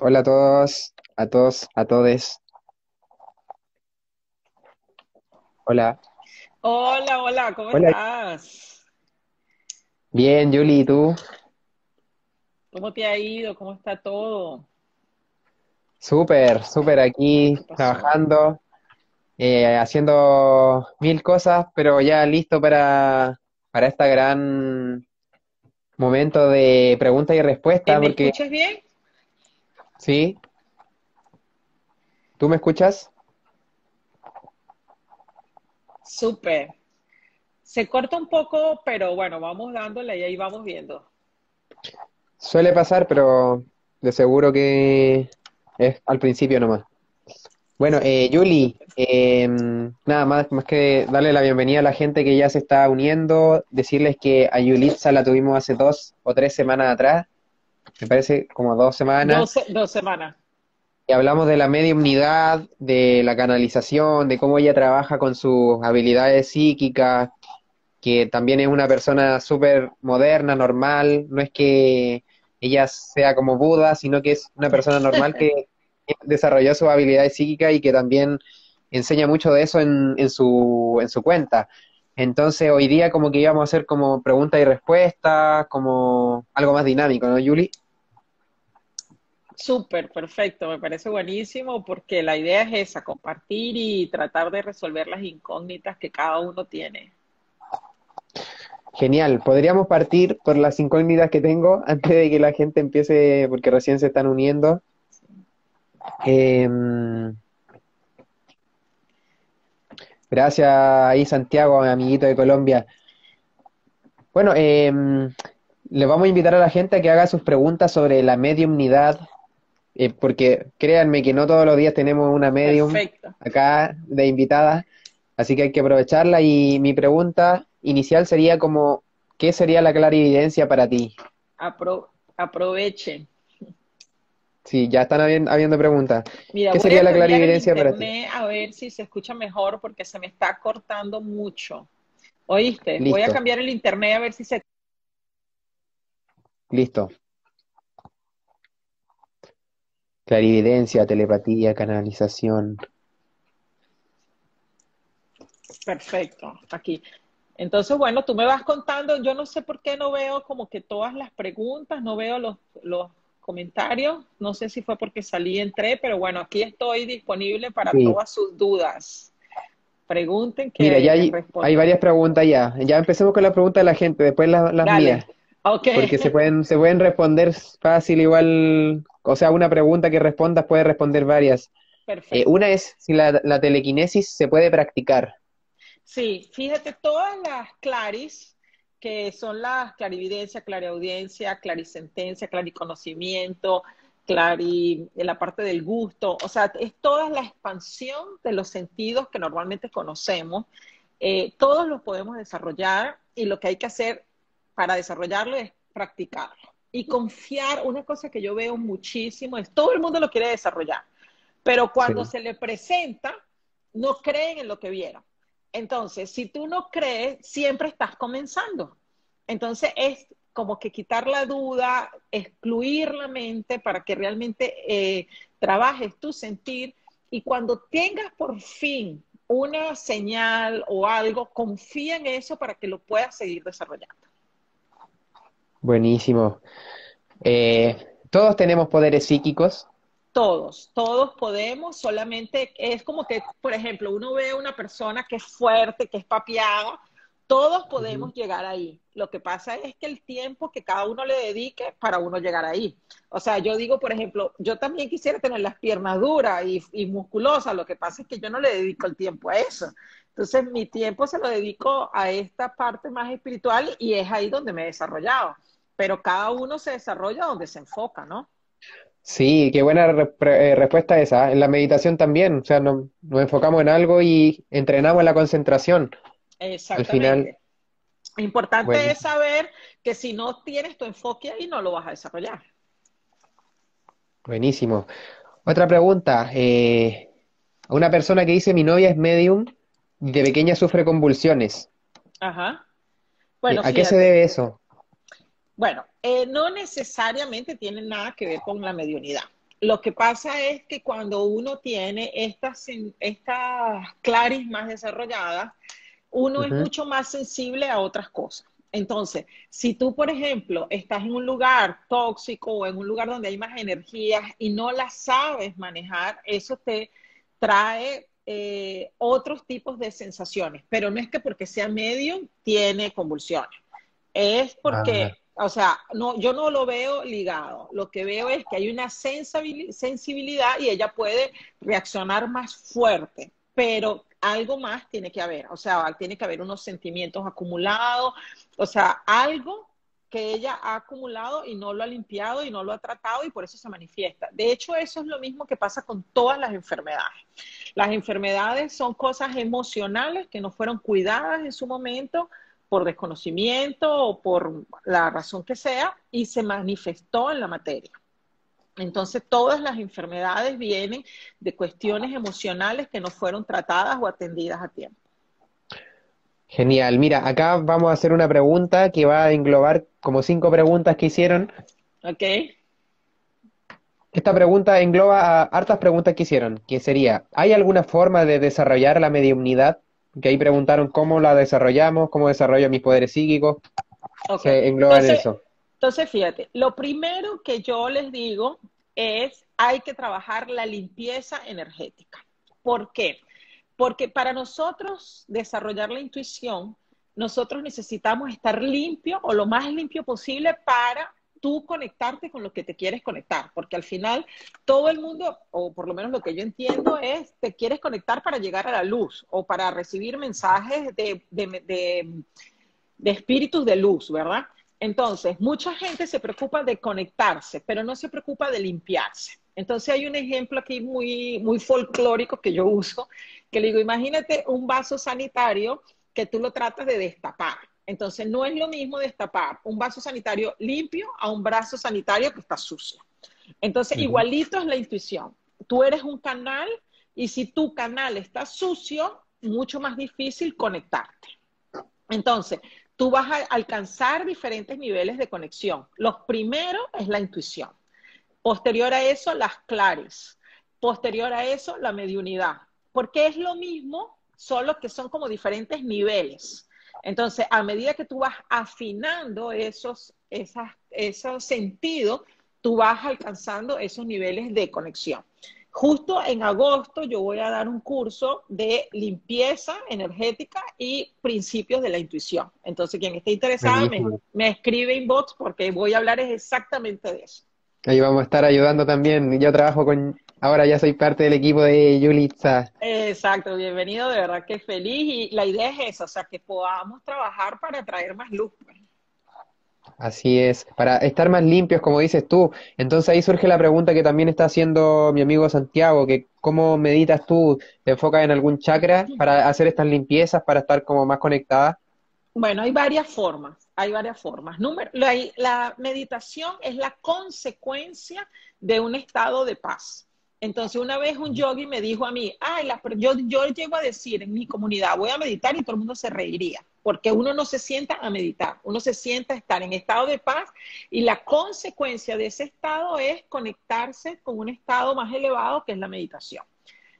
Hola a todos, a todos, a todes. Hola. Hola, hola, ¿cómo Hola. estás? Bien, Julie, ¿y tú? ¿Cómo te ha ido? ¿Cómo está todo? Súper, súper aquí trabajando, eh, haciendo mil cosas, pero ya listo para, para este gran momento de pregunta y ¿Eh, respuesta, ¿Me porque escuchas bien? Sí, ¿tú me escuchas? Súper. Se corta un poco, pero bueno, vamos dándole y ahí vamos viendo. Suele pasar, pero de seguro que es al principio nomás. Bueno, eh, Yuli, Súper. eh, nada más, más que darle la bienvenida a la gente que ya se está uniendo, decirles que a Yulitza la tuvimos hace dos o tres semanas atrás, me parece como dos semanas, Dos, se- dos semanas. y hablamos de la mediumnidad, de la canalización, de cómo ella trabaja con sus habilidades psíquicas, que también es una persona súper moderna, normal, no es que ella sea como Buda, sino que es una persona normal que desarrolló sus habilidades psíquicas y que también enseña mucho de eso en, en su, en su cuenta. Entonces hoy día como que íbamos a hacer como preguntas y respuestas, como algo más dinámico, ¿no, Yuli? Súper, perfecto. Me parece buenísimo porque la idea es esa, compartir y tratar de resolver las incógnitas que cada uno tiene. Genial, podríamos partir por las incógnitas que tengo antes de que la gente empiece, porque recién se están uniendo. Em, Gracias ahí, Santiago, amiguito de Colombia. Bueno, eh, les vamos a invitar a la gente a que haga sus preguntas sobre la mediumnidad, eh, porque créanme que no todos los días tenemos una medium Perfecto. acá de invitada, así que hay que aprovecharla. Y mi pregunta inicial sería como, ¿qué sería la clarividencia para ti? Apro- aprovechen. Sí, ya están habiendo, habiendo preguntas. Mira, ¿Qué sería a la clarividencia para ti? a ver si se escucha mejor porque se me está cortando mucho. ¿Oíste? Voy a cambiar el internet a ver si se... listo. Clarividencia, telepatía, canalización. Perfecto, aquí. Entonces, bueno, tú me vas contando, yo no sé por qué no veo como que todas las preguntas, no veo los, los comentarios, no sé si fue porque salí y entré, pero bueno, aquí estoy disponible para Sí. todas sus dudas. Pregunten Mira, que ya les hay, hay varias preguntas ya. Ya empecemos con las preguntas de la gente, después las, las mías, Dale, ok, porque se pueden, se pueden responder fácil igual, o sea, una pregunta que respondas puede responder varias. Eh, perfecto. una es si la, la telequinesis se puede practicar. Sí, fíjate, todas las claris, que son las clarividencia, clariaudiencia, clarisentencia, clariconocimiento, clari, la parte del gusto, o sea, es toda la expansión de los sentidos que normalmente conocemos. Eh, todos los podemos desarrollar y lo que hay que hacer para desarrollarlo es practicarlo. Y confiar, una cosa que yo veo muchísimo es todo el mundo lo quiere desarrollar, pero cuando Sí, se le presenta, no creen en lo que vieron. Entonces, si tú no crees, siempre estás comenzando. Entonces, es como que quitar la duda, excluir la mente para que realmente eh, trabajes tu sentir y cuando tengas por fin una señal o algo, confía en eso para que lo puedas seguir desarrollando. Buenísimo. Eh, todos tenemos poderes psíquicos. Todos, todos podemos, solamente es como que, por ejemplo, uno ve a una persona que es fuerte, que es papiada, todos podemos llegar ahí. Lo que pasa es que el tiempo que cada uno le dedique para uno llegar ahí. O sea, yo digo, por ejemplo, yo también quisiera tener las piernas duras y, y musculosas, lo que pasa es que yo no le dedico el tiempo a eso. Entonces, mi tiempo se lo dedico a esta parte más espiritual y es ahí donde me he desarrollado. Pero cada uno se desarrolla donde se enfoca, ¿no? Sí, qué buena re- eh, respuesta esa. En la meditación también, o sea, no- nos enfocamos en algo y entrenamos la concentración. Al final, Exactamente. Importante es saber que si no tienes tu enfoque ahí, no lo vas a desarrollar. Buenísimo. Otra pregunta. eh, una persona que dice mi novia es medium y de pequeña sufre convulsiones. Ajá. Eh, Bueno, ¿a qué se debe eso? Bueno, eh, no necesariamente tiene nada que ver con la mediunidad. Lo que pasa es que cuando uno tiene estas, estas claris más desarrolladas, uno es mucho más sensible a otras cosas. Entonces, si tú, por ejemplo, estás en un lugar tóxico o en un lugar donde hay más energías y no las sabes manejar, eso te trae eh, otros tipos de sensaciones. Pero no es que porque sea medio tiene convulsiones. Es porque, o sea, no, yo no lo veo ligado. Lo que veo es que hay una sensibilidad y ella puede reaccionar más fuerte. Pero algo más tiene que haber, o sea, tiene que haber unos sentimientos acumulados, o sea, algo que ella ha acumulado y no lo ha limpiado y no lo ha tratado y por eso se manifiesta. De hecho, eso es lo mismo que pasa con todas las enfermedades. Las enfermedades son cosas emocionales que no fueron cuidadas en su momento por desconocimiento o por la razón que sea y se manifestó en la materia. Entonces, todas las enfermedades vienen de cuestiones emocionales que no fueron tratadas o atendidas a tiempo. Genial. Mira, acá vamos a hacer una pregunta que va a englobar como cinco preguntas que hicieron. Ok. Esta pregunta engloba a hartas preguntas que hicieron, que sería, ¿hay alguna forma de desarrollar la mediumnidad? Que ahí preguntaron cómo la desarrollamos, cómo desarrollo mis poderes psíquicos. Okay. Se engloba en eso. Entonces, fíjate, lo primero que yo les digo es hay que trabajar la limpieza energética. ¿Por qué? Porque para nosotros desarrollar la intuición, nosotros necesitamos estar limpio o lo más limpio posible para tú conectarte con lo que te quieres conectar, porque al final todo el mundo, o por lo menos lo que yo entiendo es, te quieres conectar para llegar a la luz o para recibir mensajes de, de espíritus de luz, ¿verdad? Entonces, mucha gente se preocupa de conectarse, pero no se preocupa de limpiarse. Entonces, hay un ejemplo aquí muy, muy folclórico que yo uso, que le digo, imagínate un vaso sanitario que tú lo tratas de destapar. Entonces, no es lo mismo destapar un vaso sanitario limpio a un vaso sanitario que está sucio. Entonces, igualito es la intuición. Tú eres un canal y si tu canal está sucio, mucho más difícil conectarte. Entonces, tú vas a alcanzar diferentes niveles de conexión. Los primeros es la intuición. Posterior a eso, las clares. Posterior a eso, la mediunidad. Porque es lo mismo, solo que son como diferentes niveles. Entonces, a medida que tú vas afinando esos, esos sentidos, tú vas alcanzando esos niveles de conexión. Justo en agosto yo voy a dar un curso de limpieza energética y principios de la intuición. Entonces, quien esté interesado me, escribe inbox porque voy a hablar exactamente de eso. Ahí vamos a estar ayudando también. Yo trabajo con, ahora ya soy parte del equipo de Yulitza. Exacto, bienvenido, de verdad que feliz. Y la idea es esa, o sea, que podamos trabajar para traer más luz. Pues. Así es, para estar más limpios, como dices tú. Entonces ahí surge la pregunta que también está haciendo mi amigo Santiago, que cómo meditas tú, te enfocas en algún chakra para hacer estas limpiezas, para estar como más conectada. Bueno, hay varias formas, hay varias formas. Número, la, la meditación es la consecuencia de un estado de paz. Entonces, una vez un yogi me dijo a mí, ay, yo, yo llego a decir en mi comunidad, voy a meditar y todo el mundo se reiría, porque uno no se sienta a meditar, uno se sienta a estar en estado de paz y la consecuencia de ese estado es conectarse con un estado más elevado que es la meditación.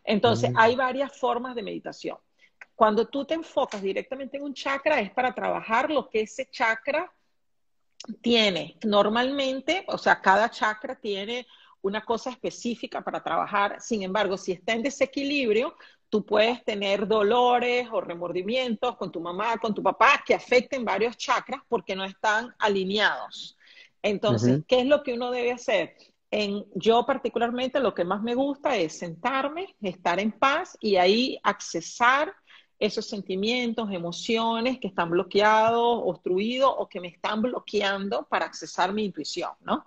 Entonces, mm. hay varias formas de meditación. Cuando tú te enfocas directamente en un chakra es para trabajar lo que ese chakra tiene. Normalmente, o sea, cada chakra tiene una cosa específica para trabajar. Sin embargo, si está en desequilibrio, tú puedes tener dolores o remordimientos con tu mamá, con tu papá, que afecten varios chakras porque no están alineados. Entonces, ¿qué es lo que uno debe hacer? En, yo particularmente lo que más me gusta es sentarme, estar en paz y ahí accesar esos sentimientos, emociones que están bloqueados, obstruidos o que me están bloqueando para accesar mi intuición, ¿no?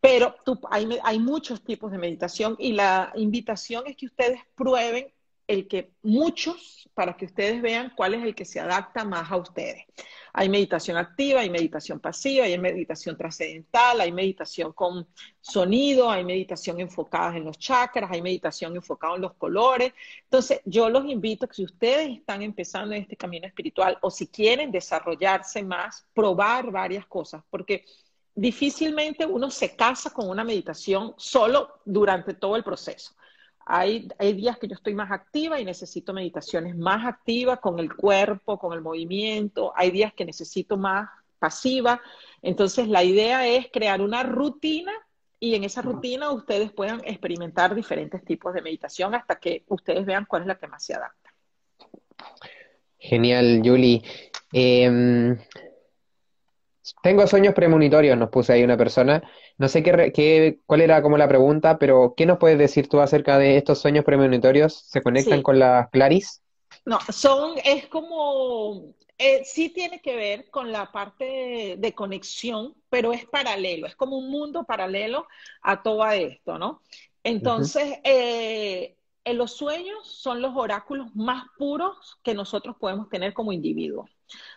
Pero hay, muchos tipos de meditación y la invitación es que ustedes prueben el que muchos, para que ustedes vean cuál es el que se adapta más a ustedes. Hay meditación activa, hay meditación pasiva, hay meditación trascendental, hay meditación con sonido, hay meditación enfocada en los chakras, hay meditación enfocada en los colores. Entonces, yo los invito que si ustedes están empezando en este camino espiritual o si quieren desarrollarse más, probar varias cosas, porque difícilmente uno se casa con una meditación solo durante todo el proceso. Hay, hay, días que yo estoy más activa y necesito meditaciones más activas con el cuerpo, con el movimiento. Hay días que necesito más pasiva. Entonces, la idea es crear una rutina y en esa rutina ustedes puedan experimentar diferentes tipos de meditación hasta que ustedes vean cuál es la que más se adapta. Genial, Julie. Em, tengo sueños premonitorios, nos puse ahí una persona. No sé qué, qué, cuál era como la pregunta, pero ¿qué nos puedes decir tú acerca de estos sueños premonitorios? ¿Se conectan con las Claris? No, son, es como, eh, sí tiene que ver con la parte de, conexión, pero es paralelo, es como un mundo paralelo a todo esto, ¿no? Entonces, eh, en los sueños son los oráculos más puros que nosotros podemos tener como individuos.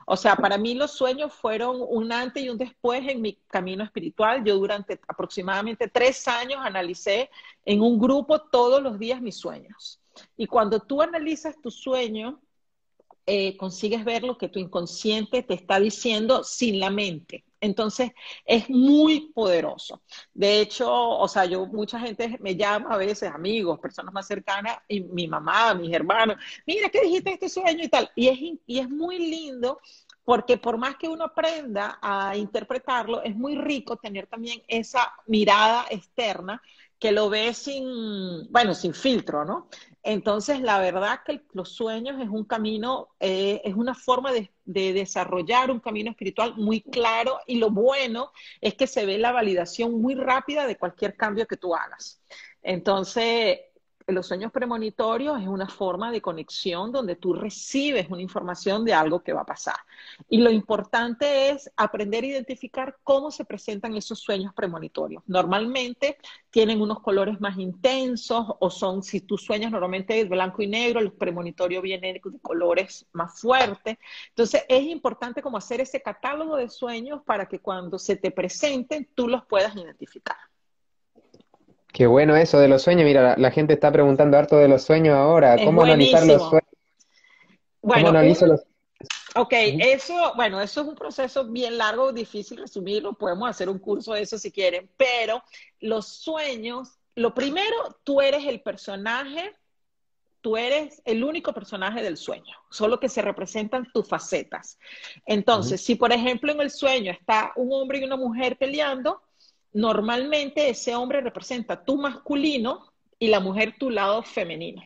O sea, para mí los sueños fueron un antes y un después en mi camino espiritual. Yo durante aproximadamente tres años analicé en un grupo todos los días mis sueños. Y cuando tú analizas tus sueños, eh, consigues ver lo que tu inconsciente te está diciendo sin la mente. Entonces, es muy poderoso. De hecho, o sea, yo, mucha gente me llama a veces, amigos, personas más cercanas, y mi mamá, mis hermanos, mira, ¿qué dijiste este sueño y tal? Y es, y es muy lindo porque por más que uno aprenda a interpretarlo, es muy rico tener también esa mirada externa que lo ve sin, bueno, sin filtro, ¿no? Entonces, la verdad que los sueños es un camino, eh, es una forma de, de, desarrollar un camino espiritual muy claro y lo bueno es que se ve la validación muy rápida de cualquier cambio que tú hagas. Entonces, los sueños premonitorios es una forma de conexión donde tú recibes una información de algo que va a pasar. Y lo importante es aprender a identificar cómo se presentan esos sueños premonitorios. Normalmente tienen unos colores más intensos o son, si tú sueñas normalmente es blanco y negro, los premonitorios vienen de colores más fuertes. Entonces es importante como hacer ese catálogo de sueños para que cuando se te presenten tú los puedas identificar. Qué bueno eso de los sueños. Mira, la, gente está preguntando harto de los sueños ahora. ¿Cómo analizar los sueños? Bueno, ¿Cómo analizo los Ok, eso, bueno, eso es un proceso bien largo, difícil resumirlo. Podemos hacer un curso de eso si quieren, pero los sueños, lo primero, tú eres el personaje, tú eres el único personaje del sueño, solo que se representan tus facetas. Entonces, si por ejemplo en el sueño está un hombre y una mujer peleando, normalmente ese hombre representa tu masculino y la mujer tu lado femenino.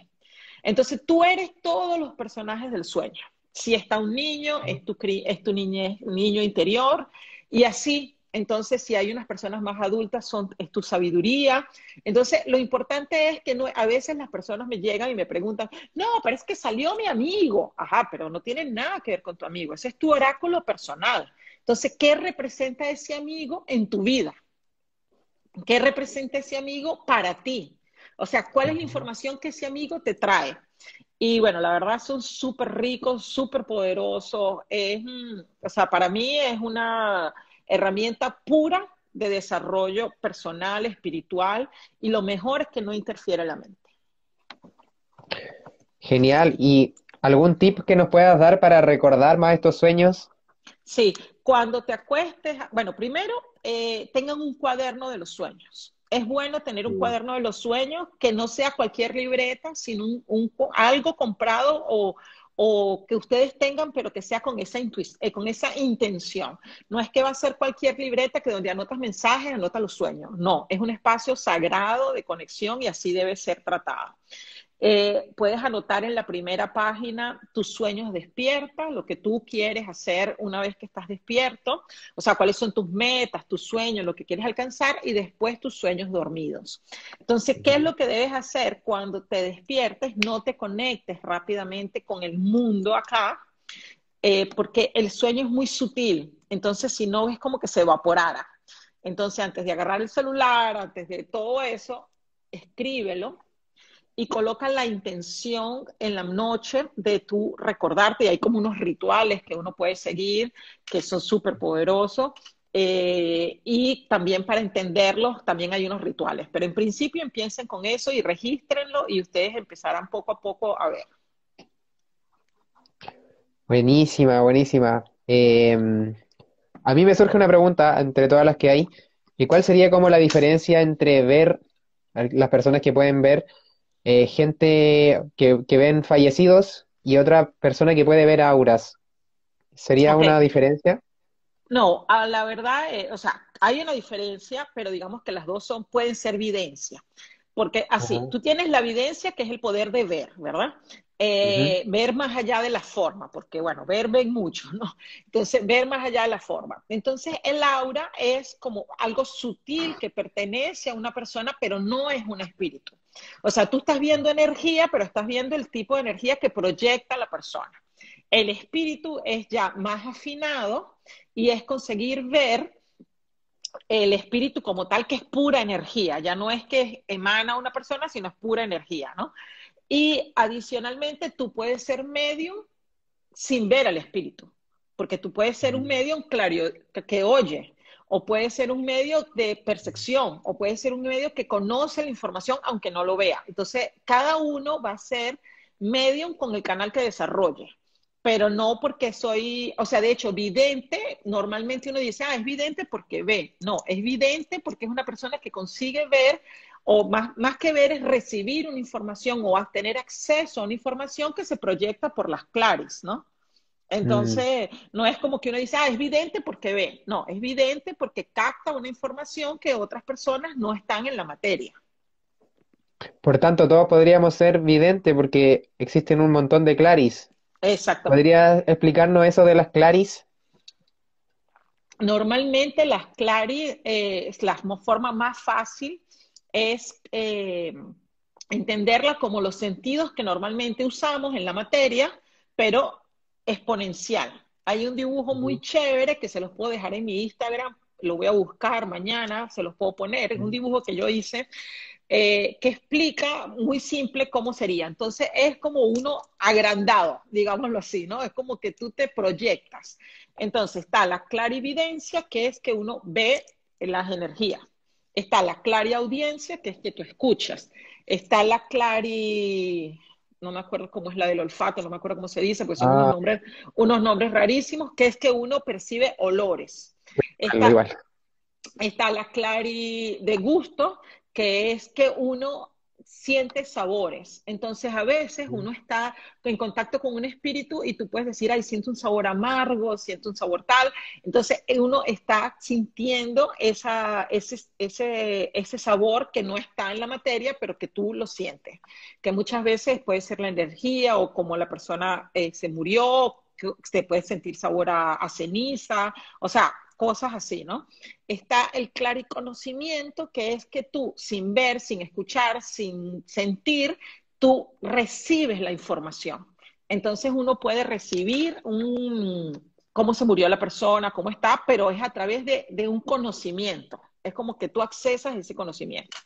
Entonces tú eres todos los personajes del sueño. Si está un niño, es tu, es tu niño interior y así. Entonces, si hay unas personas más adultas, son, es tu sabiduría. Entonces, lo importante es que no, a veces las personas me llegan y me preguntan, no, pero es que salió mi amigo. Ajá, pero no tiene nada que ver con tu amigo. Ese es tu oráculo personal. Entonces, ¿qué representa ese amigo en tu vida? ¿Qué representa ese amigo para ti? O sea, ¿cuál es la información que ese amigo te trae? Y bueno, la verdad son súper ricos, súper poderosos. o sea, para mí es una herramienta pura de desarrollo personal, espiritual, y lo mejor es que no interfiere la mente. Genial. ¿Y algún tip que nos puedas dar para recordar más estos sueños? Sí, cuando te acuestes, bueno, primero eh, tengan un cuaderno de los sueños. Es bueno tener un cuaderno de los sueños que no sea cualquier libreta, sino un, algo comprado o, que ustedes tengan, pero que sea con esa, eh, con esa intención. No es que va a ser cualquier libreta que donde anotas mensajes, anotas los sueños. No, es un espacio sagrado de conexión y así debe ser tratado. Eh, puedes anotar en la primera página tus sueños despierta, lo que tú quieres hacer una vez que estás despierto, o sea, cuáles son tus metas, tus sueños, lo que quieres alcanzar y después tus sueños dormidos. Entonces, ¿qué es lo que debes hacer cuando te despiertes? No te conectes rápidamente con el mundo acá, eh, porque el sueño es muy sutil, entonces si no es como que se evaporara. Entonces, antes de agarrar el celular, antes de todo eso, escríbelo y coloca la intención en la noche de tu recordarte. Y hay como unos rituales que uno puede seguir que son súper poderosos. Eh, y también para entenderlos, también hay unos rituales. Pero en principio empiecen con eso y regístrenlo y ustedes empezarán poco a poco a ver. Buenísima, buenísima. Em, a mí me surge una pregunta entre todas las que hay, ¿y cuál sería como la diferencia entre ver, las personas que pueden ver eh, gente que, que ven fallecidos y otra persona que puede ver auras? ¿Sería una diferencia? No, a la verdad, eh, o sea, hay una diferencia, pero digamos que las dos son, pueden ser evidencia. Porque así, tú tienes la evidencia que es el poder de ver, ¿verdad? Eh, ver más allá de la forma, porque bueno, ver ven mucho, ¿no? Entonces, ver más allá de la forma. Entonces, el aura es como algo sutil que pertenece a una persona, pero no es un espíritu. O sea, tú estás viendo energía, pero estás viendo el tipo de energía que proyecta la persona. El espíritu es ya más afinado y es conseguir ver el espíritu como tal, que es pura energía, ya no es que emana una persona, sino es pura energía, ¿no? Y adicionalmente, tú puedes ser medium sin ver al espíritu, porque tú puedes ser un ujú, medium claro, que oye, o puede ser un medio de percepción, o puede ser un medio que conoce la información aunque no lo vea. Entonces, cada uno va a ser medium con el canal que desarrolle pero no porque soy, o sea, de hecho, vidente, normalmente uno dice, ah, es vidente porque ve. No, es vidente porque es una persona que consigue ver, o más, más que ver es recibir una información o tener acceso a una información que se proyecta por las claris, ¿no? Mm. Entonces, no es como que uno dice, ah, es vidente porque ve. No, es vidente porque capta una información que otras personas no están en la materia. Por tanto, todos podríamos ser videntes porque existen un montón de claris. Exactamente. ¿Podrías explicarnos eso de las claris? Normalmente las clari, eh, la forma más fácil es eh, entenderla como los sentidos que normalmente usamos en la materia, pero exponencial. Hay un dibujo muy chévere que se los puedo dejar en mi Instagram, lo voy a buscar mañana, se los puedo poner, es un dibujo que yo hice eh, que explica muy simple cómo sería. Entonces es como uno agrandado, digámoslo así, ¿no? Es como que tú te proyectas. Entonces está la clarividencia, que es que uno ve las energías. Está la clariaudiencia, que es que tú escuchas. Está la clari... No me acuerdo cómo es la del olfato, no me acuerdo cómo se dice, pues son unos Ah, nombres, unos nombres rarísimos, que es que uno percibe olores. Está igual. está la clari de gusto, que es que uno siente sabores. Entonces, a veces uno está en contacto con un espíritu y tú puedes decir, ay, siento un sabor amargo, siento un sabor tal. Entonces, uno está sintiendo esa, ese, ese, ese sabor que no está en la materia, pero que tú lo sientes. Que muchas veces puede ser la energía o como la persona eh, se murió, que se puede sentir sabor a, a ceniza, o sea, cosas así, ¿no? Está el clariconocimiento, que es que tú, sin ver, sin escuchar, sin sentir, tú recibes la información. Entonces uno puede recibir un, cómo se murió la persona, cómo está, pero es a través de, de un conocimiento. Es como que tú accesas ese conocimiento.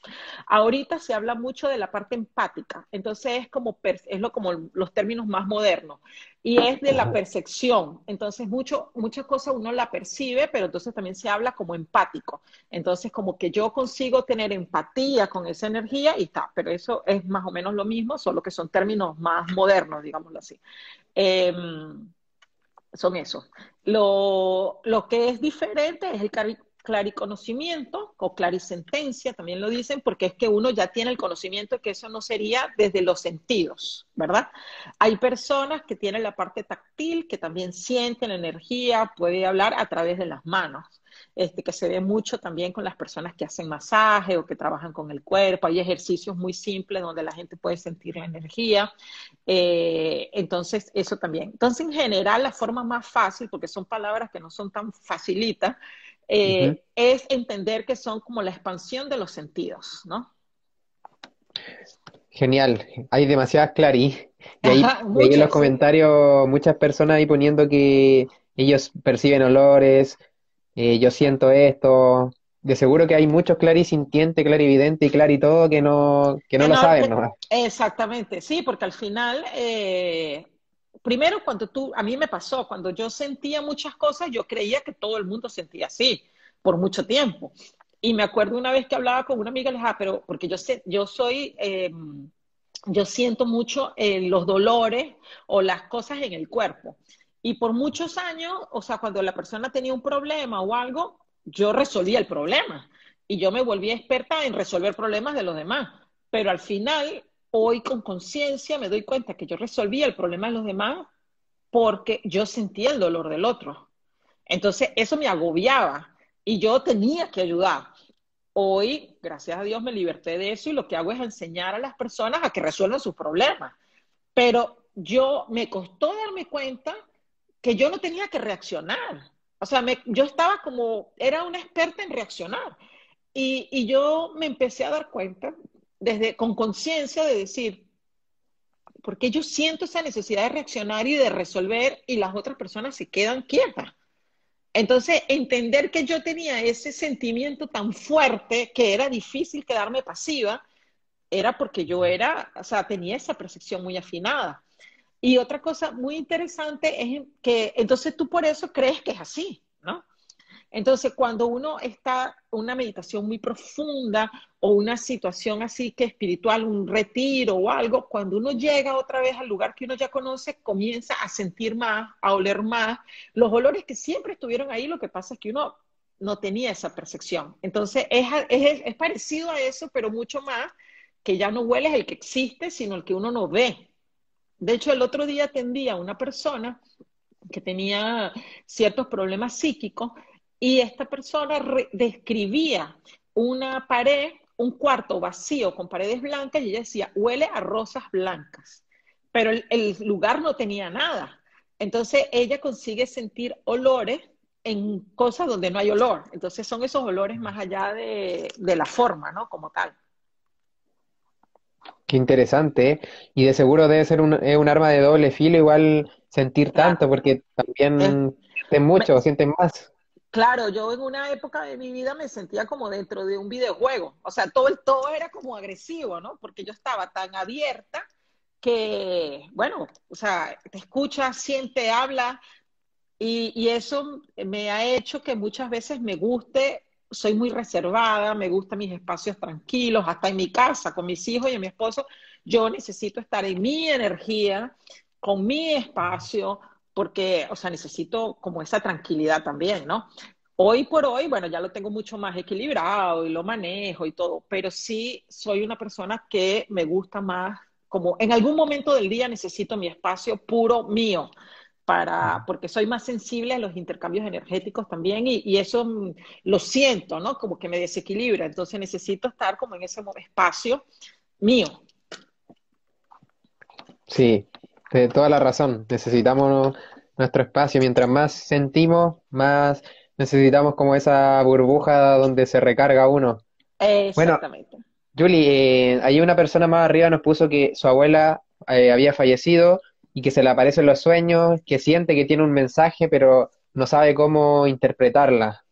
Ahorita se habla mucho de la parte empática, entonces es como, es lo, como los términos más modernos, y es de la percepción. Entonces, mucho, muchas cosas uno la percibe, pero entonces también se habla como empático. Entonces, como que yo consigo tener empatía con esa energía y está, pero eso es más o menos lo mismo, solo que son términos más modernos, digámoslo así. Eh, son esos. Lo, lo, que es diferente es el clariconocimiento o clarisentencia, también lo dicen, porque es que uno ya tiene el conocimiento que eso no sería desde los sentidos, ¿verdad? Hay personas que tienen la parte táctil, que también sienten energía, puede hablar a través de las manos. Este, que se ve mucho también con las personas que hacen masaje o que trabajan con el cuerpo. Hay ejercicios muy simples donde la gente puede sentir la energía. Eh, entonces, eso también. Entonces, en general, la forma más fácil, porque son palabras que no son tan facilitas, Eh, es entender que son como la expansión de los sentidos, ¿no? Genial, hay demasiadas claris. Y ahí, Ajá, y ahí en los comentarios muchas personas ahí poniendo que ellos perciben olores, eh, yo siento esto. De seguro que hay muchos clarisintientes, clarividentes y claritodo que no, que no Que lo no, saben que- nomás. exactamente, sí, porque al final, eh, primero cuando tú, a mí me pasó, cuando yo sentía muchas cosas, yo creía que todo el mundo sentía así por mucho tiempo. Y me acuerdo una vez que hablaba con una amiga, le dije, ah, pero porque yo sé, yo soy, eh, yo siento mucho eh, los dolores o las cosas en el cuerpo. Y por muchos años, o sea, cuando la persona tenía un problema o algo, yo resolvía el problema y yo me volví experta en resolver problemas de los demás. Pero al final, hoy con conciencia me doy cuenta que yo resolvía el problema de los demás porque yo sentía el dolor del otro. Entonces, eso me agobiaba y yo tenía que ayudar. Hoy, gracias a Dios, me liberté de eso y lo que hago es enseñar a las personas a que resuelvan sus problemas. Pero yo me costó darme cuenta que yo no tenía que reaccionar. O sea, yo estaba como, era una experta en reaccionar. Y, y yo me empecé a dar cuenta, desde con conciencia, de decir, ¿por qué yo siento esa necesidad de reaccionar y de resolver y las otras personas se quedan quietas? Entonces, entender que yo tenía ese sentimiento tan fuerte que era difícil quedarme pasiva, era porque yo era, o sea, tenía esa percepción muy afinada. Y otra cosa muy interesante es que entonces tú por eso crees que es así. Entonces, cuando uno está una meditación muy profunda o una situación así que espiritual, un retiro o algo, cuando uno llega otra vez al lugar que uno ya conoce, comienza a sentir más, a oler más. Los olores que siempre estuvieron ahí, lo que pasa es que uno no tenía esa percepción. Entonces, es, es, es parecido a eso, pero mucho más, que ya no huele el que existe, sino el que uno no ve. De hecho, el otro día atendí a una persona que tenía ciertos problemas psíquicos y esta persona describía una pared, un cuarto vacío con paredes blancas y ella decía, huele a rosas blancas, pero el, lugar no tenía nada. Entonces ella consigue sentir olores en cosas donde no hay olor. Entonces son esos olores más allá de, la forma, ¿no? Como tal. Qué interesante. ¿eh? Y de seguro debe ser un, arma de doble filo, igual sentir tanto, porque también eh, sienten mucho, sienten más. Claro, yo en una época de mi vida me sentía como dentro de un videojuego. O sea, todo, todo era como agresivo, ¿no? Porque yo estaba tan abierta que, bueno, o sea, te escucha, siente, habla, y, y, eso me ha hecho que muchas veces me guste, soy muy reservada, me gustan mis espacios tranquilos, hasta en mi casa, con mis hijos y mi esposo, yo necesito estar en mi energía, con mi espacio, porque, o sea, necesito como esa tranquilidad también, ¿no? Hoy por hoy, bueno, ya lo tengo mucho más equilibrado y lo manejo y todo, pero sí soy una persona que me gusta más, como en algún momento del día necesito mi espacio puro mío, para, porque soy más sensible a los intercambios energéticos también y, y, eso mm, lo siento, ¿no? Como que me desequilibra, entonces necesito estar como en ese espacio mío. Sí, de toda la razón. Necesitamos nuestro espacio. Mientras más sentimos, más necesitamos como esa burbuja donde se recarga uno. Exactamente. Bueno, Julie, eh, hay una persona más arriba nos puso que su abuela eh, había fallecido y que se le aparecen los sueños, que siente que tiene un mensaje, pero no sabe cómo interpretarla.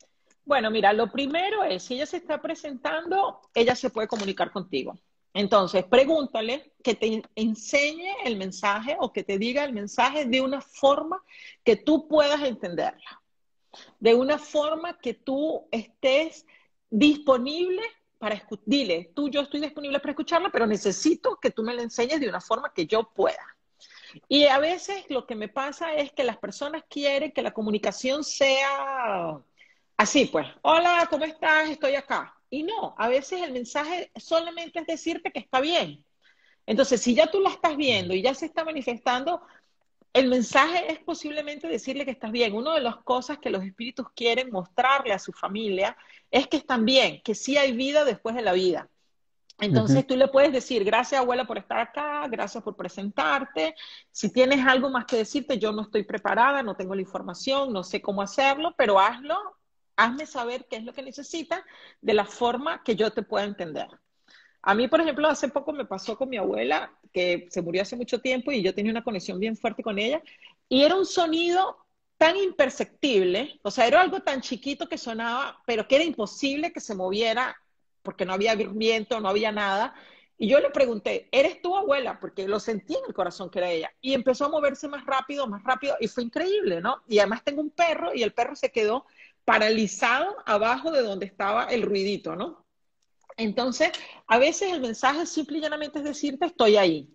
Bueno, mira, lo primero es, si ella se está presentando, ella se puede comunicar contigo. Entonces, pregúntale que te enseñe el mensaje o que te diga el mensaje de una forma que tú puedas entenderla, de una forma que tú estés disponible para escuchar. Dile, tú yo estoy disponible para escucharla, pero necesito que tú me la enseñes de una forma que yo pueda. Y a veces lo que me pasa es que las personas quieren que la comunicación sea así, pues, hola, ¿cómo estás? Estoy acá y no, a veces el mensaje solamente es decirte que está bien. Entonces, si ya tú la estás viendo y ya se está manifestando, el mensaje es posiblemente decirle que estás bien. Una de las cosas que los espíritus quieren mostrarle a su familia es que están bien, que sí hay vida después de la vida. Entonces tú le puedes decir, gracias abuela por estar acá, gracias por presentarte. Si tienes algo más que decirte, yo no estoy preparada, no tengo la información, no sé cómo hacerlo, pero hazlo hazme saber qué es lo que necesitas de la forma que yo te pueda entender. A mí, por ejemplo, hace poco me pasó con mi abuela, que se murió hace mucho tiempo y yo tenía una conexión bien fuerte con ella, y era un sonido tan imperceptible, o sea, era algo tan chiquito que sonaba, pero que era imposible que se moviera porque no había viento, no había nada. Y yo le pregunté, ¿eres tu abuela? Porque lo sentí en el corazón que era ella. Y empezó a moverse más rápido, más rápido, y fue increíble, ¿no? Y además tengo un perro y el perro se quedó paralizado abajo de donde estaba el ruidito, ¿no? Entonces, a veces el mensaje simple y llanamente es decirte estoy ahí.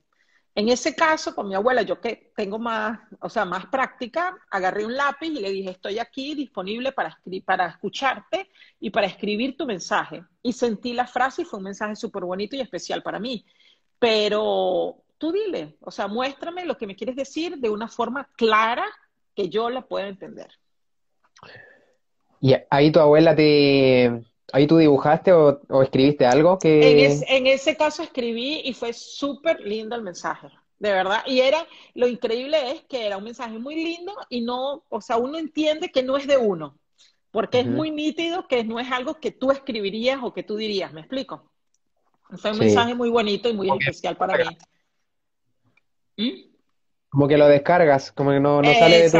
En ese caso, con mi abuela, yo que tengo más, o sea, más práctica, agarré un lápiz y le dije, estoy aquí disponible para, para escucharte y para escribir tu mensaje. Y sentí la frase y fue un mensaje súper bonito y especial para mí. Pero tú dile, o sea, muéstrame lo que me quieres decir de una forma clara que yo la pueda entender. Y ahí tu abuela te, ahí tú dibujaste o, escribiste algo que... En, ese caso escribí y fue súper lindo el mensaje, de verdad. Y era, lo increíble es que era un mensaje muy lindo y no, o sea, uno entiende que no es de uno, porque es muy nítido que no es algo que tú escribirías o que tú dirías, ¿me explico? Fue un mensaje muy bonito y muy especial para mí. ¿Mm? Como que lo descargas, como que no, sale de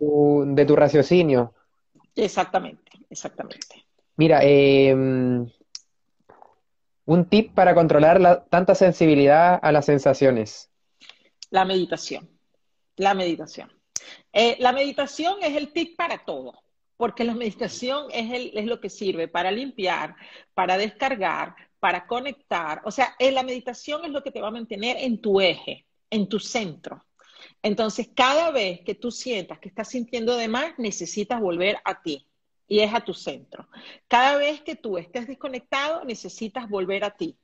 tu, de tu, raciocinio. Exactamente, exactamente. Mira, em, un tip para controlar la, tanta sensibilidad a las sensaciones. La meditación, la meditación. Eh, la meditación es el tip para todo, porque la meditación es, el, es lo que sirve para limpiar, para descargar, para conectar. O sea, la meditación es lo que te va a mantener en tu eje, en tu centro. Entonces, cada vez que tú sientas que estás sintiendo de más, necesitas volver a ti y es a tu centro. Cada vez que tú estés desconectado, necesitas volver a ti.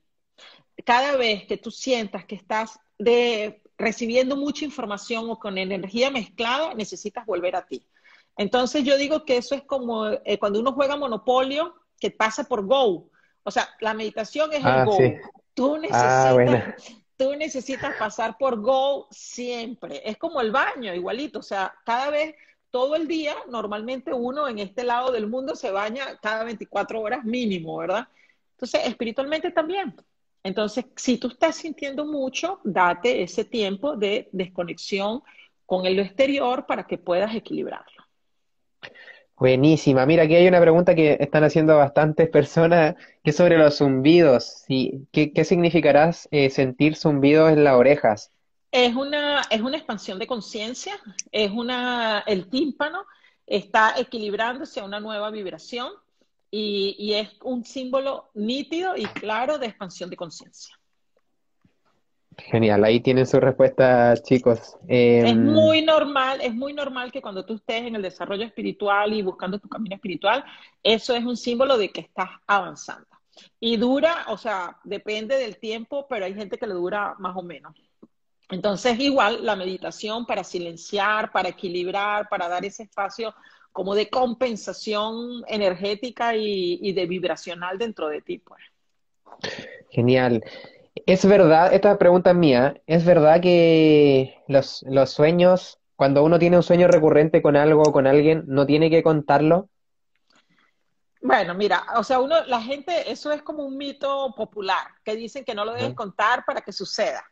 Cada vez que tú sientas que estás recibiendo mucha información o con energía mezclada, necesitas volver a ti. Entonces yo digo que eso es como eh, cuando uno juega Monopolio, que pasa por Go. O sea, la meditación es el ah, Go. Tú ah, necesitas, tú necesitas pasar por Go siempre. Es como el baño, igualito. O sea, cada vez, todo el día, normalmente uno en este lado del mundo se baña cada 24 horas mínimo, ¿verdad? Entonces, espiritualmente también. Entonces, si tú estás sintiendo mucho, date ese tiempo de desconexión con el exterior para que puedas equilibrarlo. Buenísima. Mira, aquí hay una pregunta que están haciendo bastantes personas, que es sobre los zumbidos. ¿Qué, qué significará eh, sentir zumbidos en las orejas? Es una, es una expansión de conciencia, es una, el tímpano está equilibrándose a una nueva vibración y, y es un símbolo nítido y claro de expansión de conciencia. Genial, ahí tienen su respuesta, chicos. es em, muy normal, es muy normal que cuando tú estés en el desarrollo espiritual y buscando tu camino espiritual, eso es un símbolo de que estás avanzando. Y dura, o sea, depende del tiempo, pero hay gente que le dura más o menos. Entonces, igual la meditación para silenciar, para equilibrar, para dar ese espacio como de compensación energética y, y de vibracional dentro de ti, pues. Genial. Es verdad, esta pregunta es mía, ¿es verdad que los, los sueños, cuando uno tiene un sueño recurrente con algo o con alguien, no tiene que contarlo? Bueno, mira, o sea, uno, la gente, eso es como un mito popular, que dicen que no lo deben contar para que suceda.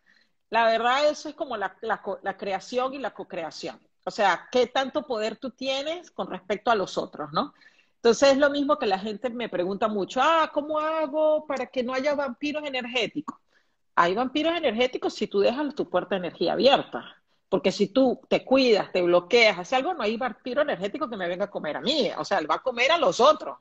La verdad, eso es como la, la, la creación y la co-creación. O sea, ¿qué tanto poder tú tienes con respecto a los otros, no? Entonces es lo mismo que la gente me pregunta mucho, ah, ¿cómo hago para que no haya vampiros energéticos? Hay vampiros energéticos si tú dejas tu puerta de energía abierta. Porque si tú te cuidas, te bloqueas, haces algo, no hay vampiro energético que me venga a comer a mí. O sea, él va a comer a los otros.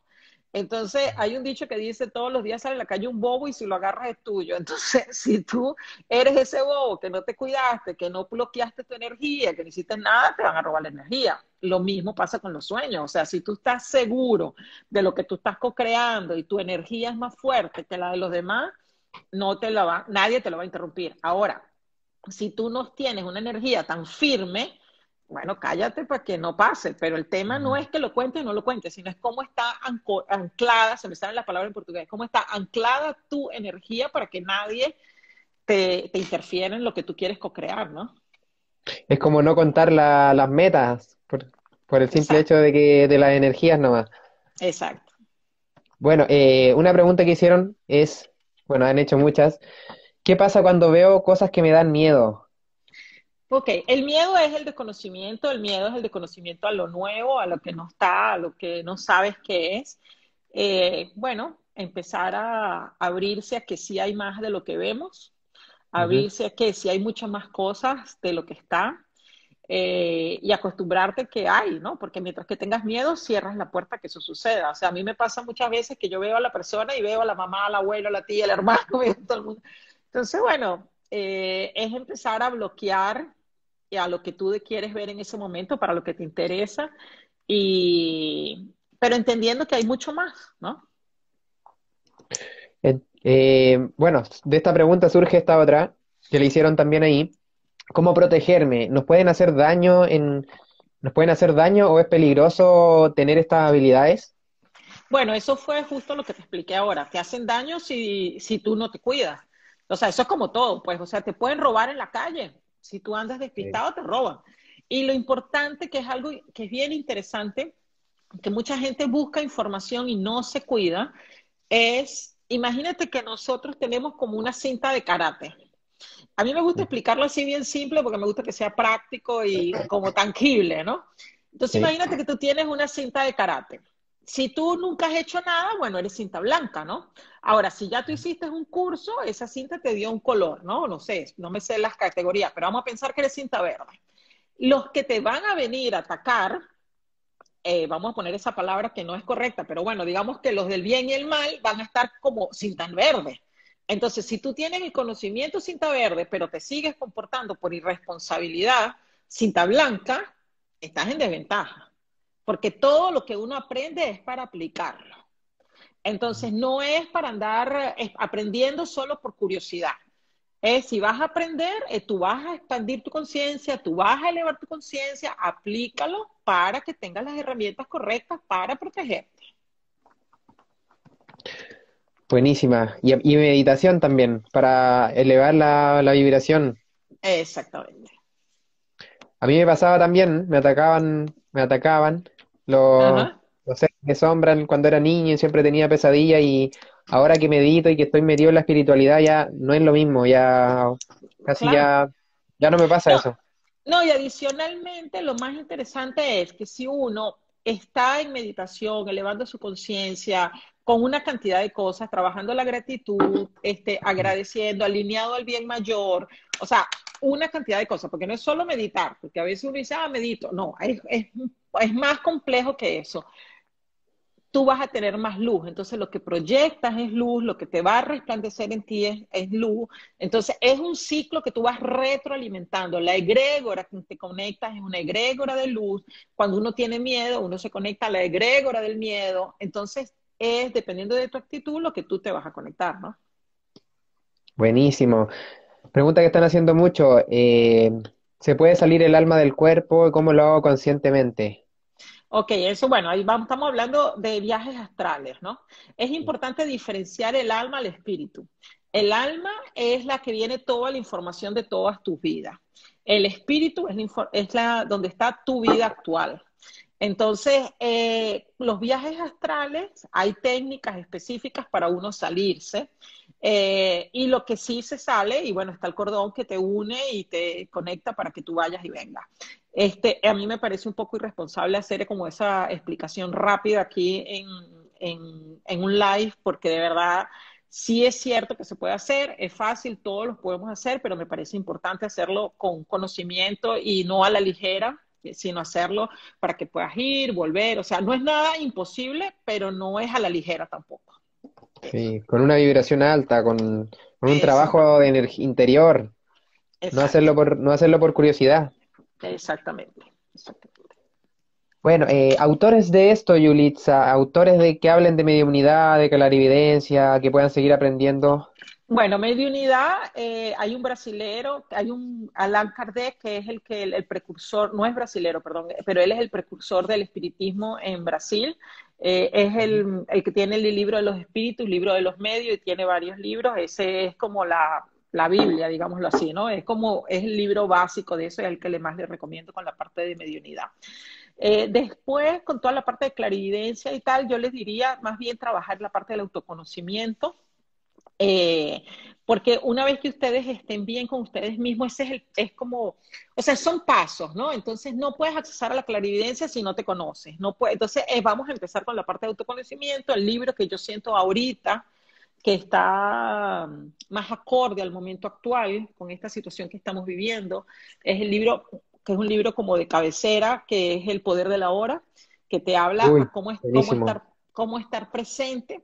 Entonces, hay un dicho que dice, todos los días sale a la calle un bobo y si lo agarras es tuyo. Entonces, si tú eres ese bobo que no te cuidaste, que no bloqueaste tu energía, que no hiciste nada, te van a robar la energía. Lo mismo pasa con los sueños. O sea, si tú estás seguro de lo que tú estás co-creando y tu energía es más fuerte que la de los demás, no te la va, nadie te lo va a interrumpir. Ahora, si tú no tienes una energía tan firme, bueno, cállate para que no pase, pero el tema no es que lo cuentes o no lo cuentes, sino es cómo está anclada, se me sale la palabra en portugués, cómo está anclada tu energía para que nadie te, te interfiera en lo que tú quieres co-crear, ¿no? Es como no contar las metas, por, el simple hecho de que de las energías nomás. Exacto. Bueno, eh, una pregunta que hicieron es, bueno, han hecho muchas. ¿Qué pasa cuando veo cosas que me dan miedo? Ok, el miedo es el desconocimiento, el miedo es el desconocimiento a lo nuevo, a lo que no está, a lo que no sabes qué es. Eh, bueno, empezar a abrirse a que sí hay más de lo que vemos, abrirse a que sí hay muchas más cosas de lo que está, eh, y acostumbrarte que hay, ¿no? Porque mientras que tengas miedo, cierras la puerta que eso suceda. O sea, a mí me pasa muchas veces que yo veo a la persona y veo a la mamá, al abuelo, a la tía, al hermano, veo a todo mundo. Entonces, bueno, eh, es empezar a bloquear a lo que tú quieres ver en ese momento, para lo que te interesa, y, pero entendiendo que hay mucho más, ¿no? Eh, bueno, de esta pregunta surge esta otra, que le hicieron también ahí. ¿Cómo protegerme? ¿Nos pueden hacer daño en, nos pueden hacer daño o es peligroso tener estas habilidades? Bueno, eso fue justo lo que te expliqué ahora. Te hacen daño si, si tú no te cuidas. O sea, eso es como todo, pues, o sea, te pueden robar en la calle. Si tú andas despistado, te roban. Y lo importante, que es algo que es bien interesante, que mucha gente busca información y no se cuida, es, imagínate que nosotros tenemos como una cinta de karate. A mí me gusta explicarlo así bien simple porque me gusta que sea práctico y como tangible, ¿no? Entonces imagínate que tú tienes una cinta de karate si tú nunca has hecho nada, bueno, eres cinta blanca, ¿no? Ahora, si ya tú hiciste un curso, esa cinta te dio un color, ¿no? No sé, no me sé las categorías, pero vamos a pensar que eres cinta verde. Los que te van a venir a atacar, eh, vamos a poner esa palabra que no es correcta, pero bueno, digamos que los del bien y el mal van a estar como cinta verde. Entonces, si tú tienes el conocimiento cinta verde, pero te sigues comportando por irresponsabilidad, cinta blanca, estás en desventaja porque todo lo que uno aprende es para aplicarlo. Entonces, no es para andar aprendiendo solo por curiosidad. Es si vas a aprender, eh, tú vas a expandir tu conciencia, tú vas a elevar tu conciencia, aplícalo para que tengas las herramientas correctas para protegerte. Buenísima. Y, meditación también, para elevar la, la vibración. Exactamente. A mí me pasaba también, me atacaban, me atacaban los, seres de sombra cuando era niño siempre tenía pesadillas y ahora que medito y que estoy metido en la espiritualidad ya no es lo mismo, ya casi ya, ya no me pasa eso. No, y adicionalmente lo más interesante es que si uno está en meditación, elevando su conciencia, con una cantidad de cosas, trabajando la gratitud, este, agradeciendo, alineado al bien mayor, o sea, una cantidad de cosas, porque no es solo meditar, porque a veces uno dice, ah, medito, no, es, es es más complejo que eso. Tú vas a tener más luz, entonces lo que proyectas es luz, lo que te va a resplandecer en ti es, luz. Entonces es un ciclo que tú vas retroalimentando. La egrégora que te conectas es una egrégora de luz. Cuando uno tiene miedo, uno se conecta a la egrégora del miedo. Entonces es, dependiendo de tu actitud, lo que tú te vas a conectar, ¿no? Buenísimo. Pregunta que están haciendo mucho. Eh, ¿Se puede salir el alma del cuerpo? ¿Cómo lo hago conscientemente? Ok, eso bueno, ahí vamos, estamos hablando de viajes astrales, ¿no? Es importante diferenciar el alma al espíritu. El alma es la que viene toda la información de todas tus vidas. El espíritu es, la, donde está tu vida actual. Entonces, eh, los viajes astrales, hay técnicas específicas para uno salirse. Eh, y lo que sí se sale, y bueno, está el cordón que te une y te conecta para que tú vayas y vengas. Este, a mí me parece un poco irresponsable hacer como esa explicación rápida aquí en, en, un live, porque de verdad sí es cierto que se puede hacer, es fácil, todos lo podemos hacer, pero me parece importante hacerlo con conocimiento y no a la ligera, sino hacerlo para que puedas ir, volver. O sea, no es nada imposible, pero no es a la ligera tampoco. Sí, con una vibración alta, con, un trabajo de energía interior. No hacerlo, por, no hacerlo por curiosidad. Exactamente. Bueno, eh, autores de esto, Yulitza, autores de que hablen de mediunidad, de clarividencia, que puedan seguir aprendiendo. Bueno, mediunidad, eh, hay un brasilero, hay un Alan Kardec, que es el que el, precursor, no es brasilero, perdón, pero él es el precursor del espiritismo en Brasil. Eh, es el, el, que tiene el libro de los espíritus, libro de los medios, y tiene varios libros. Ese es como la, la Biblia, digámoslo así, ¿no? Es como, es el libro básico de eso, es el que le más le recomiendo con la parte de mediunidad. Eh, después, con toda la parte de clarividencia y tal, yo les diría más bien trabajar la parte del autoconocimiento, eh, porque una vez que ustedes estén bien con ustedes mismos, ese es, el, es como, o sea, son pasos, ¿no? Entonces no puedes accesar a la clarividencia si no te conoces. No puede, entonces eh, vamos a empezar con la parte de autoconocimiento, el libro que yo siento ahorita que está mm, más acorde al momento actual con esta situación que estamos viviendo. Es el libro, que es un libro como de cabecera, que es El Poder de la Hora, que te habla cómo, cómo, estar, cómo estar presente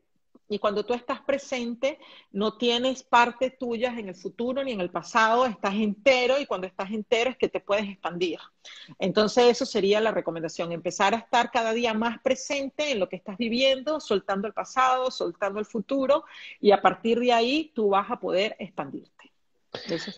Y cuando tú estás presente, no tienes partes tuyas en el futuro ni en el pasado, estás entero y cuando estás entero es que te puedes expandir. Entonces, eso sería la recomendación, empezar a estar cada día más presente en lo que estás viviendo, soltando el pasado, soltando el futuro y a partir de ahí tú vas a poder expandirte. Eso,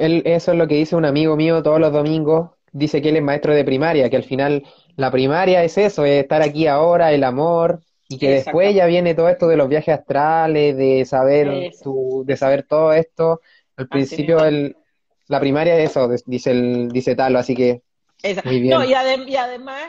es lo que dice un amigo mío todos los domingos. Dice que él es maestro de primaria, que al final la primaria es eso, es estar aquí ahora, el amor, y que después ya viene todo esto de los viajes astrales, de saber de saber todo esto. Al principio el, la primaria es eso, dice el, dice Talo, así que muy bien. No, y, además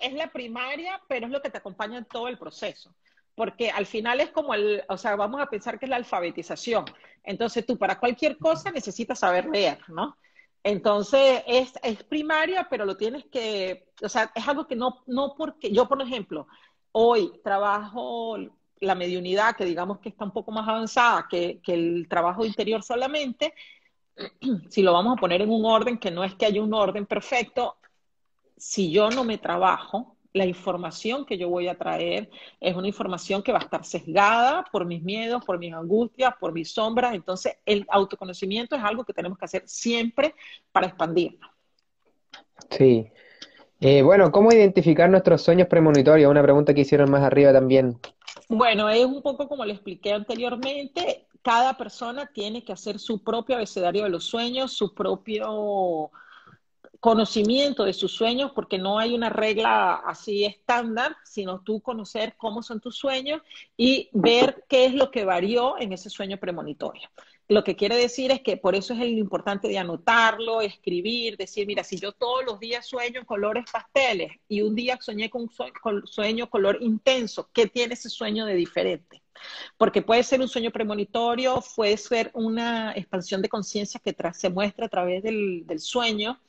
es, la primaria, pero es lo que te acompaña en todo el proceso. Porque al final es como el, o sea, vamos a pensar que es la alfabetización. Entonces tú para cualquier cosa necesitas saber leer, ¿no? Entonces es, es primaria, pero lo tienes que, o sea, es algo que no, no porque, yo por ejemplo, hoy trabajo la mediunidad, que digamos que está un poco más avanzada que, el trabajo interior solamente, si lo vamos a poner en un orden, que no es que haya un orden perfecto, si yo no me trabajo, la información que yo voy a traer es una información que va a estar sesgada por mis miedos, por mis angustias, por mis sombras. Entonces, el autoconocimiento es algo que tenemos que hacer siempre para expandirnos. Sí, eh, bueno, ¿cómo identificar nuestros sueños premonitorios? Una pregunta que hicieron más arriba también. Bueno, es un poco como le expliqué anteriormente, cada persona tiene que hacer su propio abecedario de los sueños, su propio conocimiento de sus sueños, porque no hay una regla así estándar, sino tú conocer cómo son tus sueños y ver qué es lo que varió en ese sueño premonitorio. Lo que quiere decir es que por eso es lo importante de anotarlo, escribir, decir, mira, si yo todos los días sueño colores pasteles y un día soñé con un sueño, color intenso, ¿qué tiene ese sueño de diferente? Porque puede ser un sueño premonitorio, puede ser una expansión de conciencia que se muestra a través del, del sueño,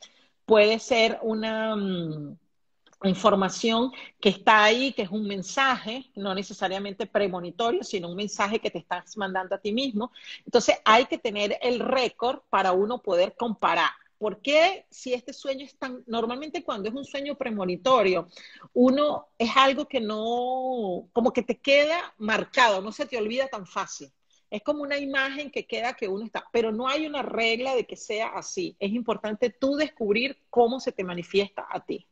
puede ser una... Mm, información que está ahí, que es un mensaje, no necesariamente premonitorio, sino un mensaje que te estás mandando a ti mismo. Entonces hay que tener el récord para uno poder comparar. ¿Por qué si este sueño es tan, normalmente cuando es un sueño premonitorio, uno es algo que no, como que te queda marcado, no se te olvida tan fácil. Es como una imagen que queda que uno está, pero no hay una regla de que sea así. Es importante tú descubrir cómo se te manifiesta a ti.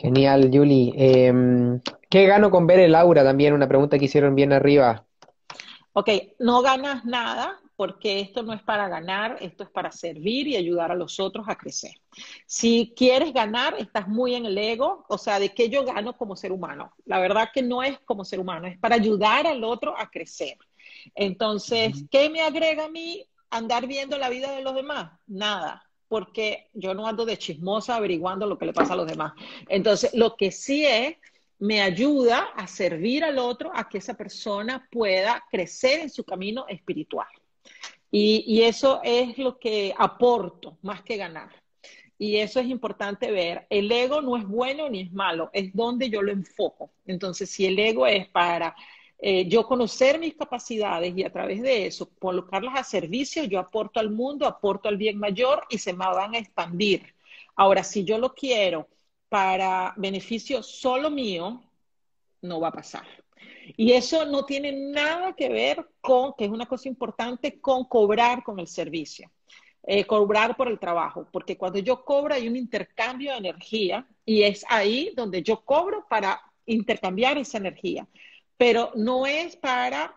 Genial, Julie. Em, ¿Qué gano con ver el aura? También una pregunta que hicieron bien arriba. Ok, no ganas nada porque esto no es para ganar, esto es para servir y ayudar a los otros a crecer. Si quieres ganar, estás muy en el ego, o sea, de qué yo gano como ser humano. La verdad que no es como ser humano, es para ayudar al otro a crecer. Entonces, ¿qué me agrega a mí andar viendo la vida de los demás? Nada porque yo no ando de chismosa averiguando lo que le pasa a los demás. Entonces, lo que sí es, me ayuda a servir al otro, a que esa persona pueda crecer en su camino espiritual. Y, eso es lo que aporto, más que ganar. Y eso es importante ver. El ego no es bueno ni es malo, es donde yo lo enfoco. Entonces, si el ego es para eh, yo conocer mis capacidades y a través de eso colocarlas a servicio, yo aporto al mundo, aporto al bien mayor y se me van a expandir. Ahora, si yo lo quiero para beneficio solo mío, no va a pasar. Y eso no tiene nada que ver con, que es una cosa importante, con cobrar con el servicio. Eh, cobrar por el trabajo, porque cuando yo cobro hay un intercambio de energía y es ahí donde yo cobro para intercambiar esa energía pero no es para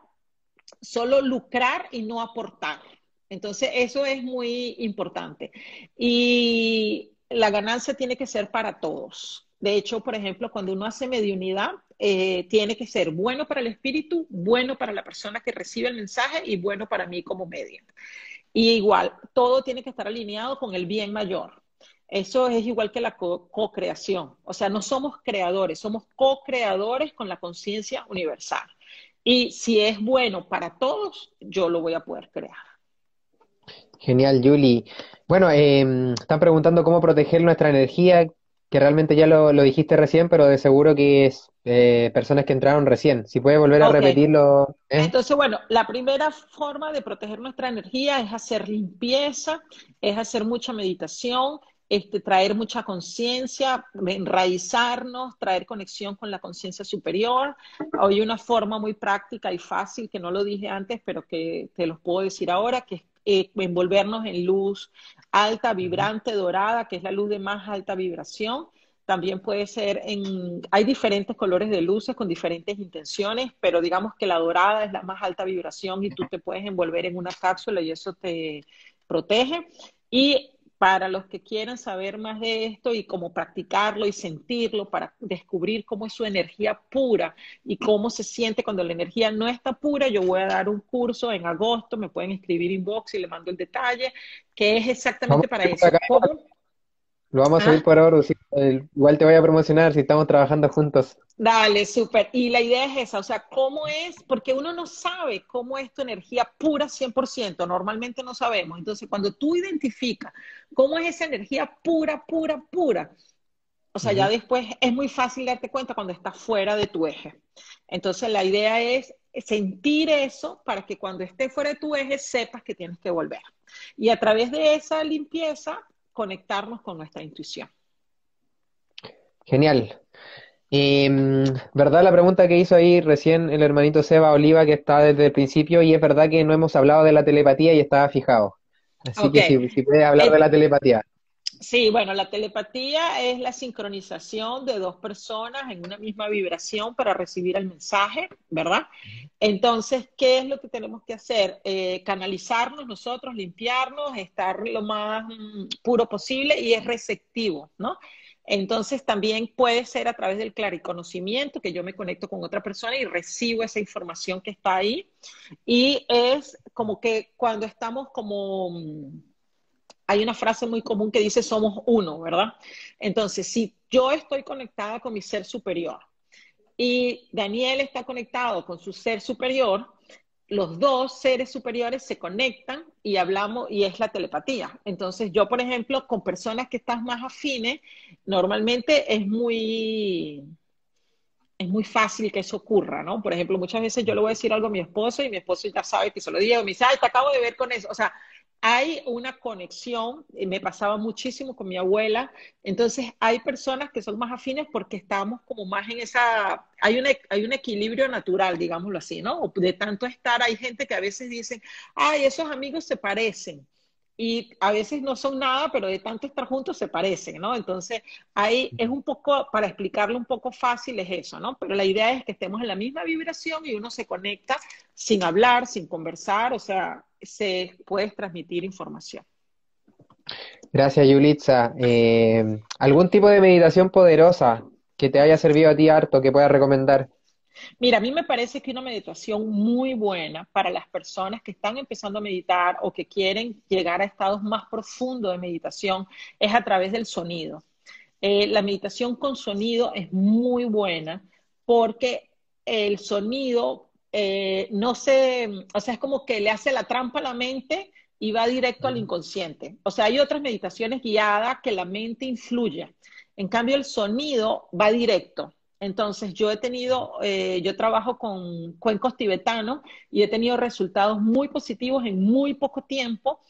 solo lucrar y no aportar. Entonces, eso es muy importante. Y la ganancia tiene que ser para todos. De hecho, por ejemplo, cuando uno hace mediunidad, eh, tiene que ser bueno para el espíritu, bueno para la persona que recibe el mensaje y bueno para mí como medio. Y igual, todo tiene que estar alineado con el bien mayor. Eso es igual que la co-creación. o sea, no somos creadores, somos co-creadores con la conciencia universal. Y si es bueno para todos, yo lo voy a poder crear. Genial, Julie. Bueno, em, están preguntando cómo proteger nuestra energía, que realmente ya lo, dijiste recién, pero de seguro que es eh, personas que entraron recién. Si puede volver a repetirlo. ¿eh? Entonces, bueno, la primera forma de proteger nuestra energía es hacer limpieza, es hacer mucha meditación, este, traer mucha conciencia, enraizarnos, traer conexión con la conciencia superior. Hay una forma muy práctica y fácil, que no lo dije antes, pero que te los puedo decir ahora, que es eh, envolvernos en luz alta, vibrante, dorada, que es la luz de más alta vibración. También puede ser en, hay diferentes colores de luces con diferentes intenciones, pero digamos que la dorada es la más alta vibración y tú te puedes envolver en una cápsula y eso te protege. Y para los que quieran saber más de esto y cómo practicarlo y sentirlo para descubrir cómo es su energía pura y cómo se siente cuando la energía no está pura, yo voy a dar un curso en agosto, me pueden escribir inbox y le mando el detalle, que es exactamente para eso. Lo vamos a subir ¿Ah? por ahora, igual te voy a promocionar si estamos trabajando juntos. Dale, súper. Y la idea es esa, o sea, ¿cómo es? Porque uno no sabe cómo es tu energía pura 100%, normalmente no sabemos. Entonces, cuando tú identificas cómo es esa energía pura, pura, pura, o sea, ya después es muy fácil darte cuenta cuando estás fuera de tu eje. Entonces, la idea es sentir eso para que cuando estés fuera de tu eje sepas que tienes que volver. Y a través de esa limpieza, conectarnos con nuestra intuición. Genial. Y, mm, ¿Verdad la pregunta que hizo ahí recién el hermanito Seba Oliva, que está desde el principio, y es verdad que no hemos hablado de la telepatía y estaba fijado? Así que si, si puede hablar de la eh, telepatía. Sí, bueno, la telepatía es la sincronización de dos personas en una misma vibración para recibir el mensaje, ¿verdad? Entonces, ¿qué es lo que tenemos que hacer? Eh, canalizarnos nosotros, limpiarnos, estar lo más mm, puro posible y es receptivo, ¿no? Entonces también puede ser a través del clariconocimiento, que yo me conecto con otra persona y recibo esa información que está ahí. Y es como que cuando estamos como... Hay una frase muy común que dice somos uno, ¿verdad? Entonces, si yo estoy conectada con mi ser superior y Daniel está conectado con su ser superior, los dos seres superiores se conectan y hablamos y es la telepatía. Entonces yo, por ejemplo, con personas que están más afines, normalmente es muy es muy fácil que eso ocurra, ¿no? Por ejemplo, muchas veces yo le voy a decir algo a mi esposo y mi esposo ya sabe que se lo digo, me dice, ay, te acabo de ver con eso. O sea, hay una conexión, me pasaba muchísimo con mi abuela, entonces hay personas que son más afines porque estamos como más en esa, hay un, hay un equilibrio natural, digámoslo así, ¿no? De tanto estar, hay gente que a veces dicen, ay, esos amigos se parecen, y a veces no son nada, pero de tanto estar juntos se parecen, ¿no? Entonces, ahí es un poco, para explicarlo un poco fácil, es eso, ¿no? Pero la idea es que estemos en la misma vibración y uno se conecta sin hablar, sin conversar, o sea, se puede transmitir información. Gracias, Yulitza. Eh, ¿Algún tipo de meditación poderosa que te haya servido a ti harto, que puedas recomendar? Mira, a mí me parece que una meditación muy buena para las personas que están empezando a meditar o que quieren llegar a estados más profundos de meditación es a través del sonido. Eh, la meditación con sonido es muy buena porque el sonido eh, no se, o sea, es como que le hace la trampa a la mente y va directo al inconsciente. O sea, hay otras meditaciones guiadas que la mente influye. En cambio, el sonido va directo. Entonces, yo he tenido, eh, yo trabajo con cuencos tibetanos y he tenido resultados muy positivos en muy poco tiempo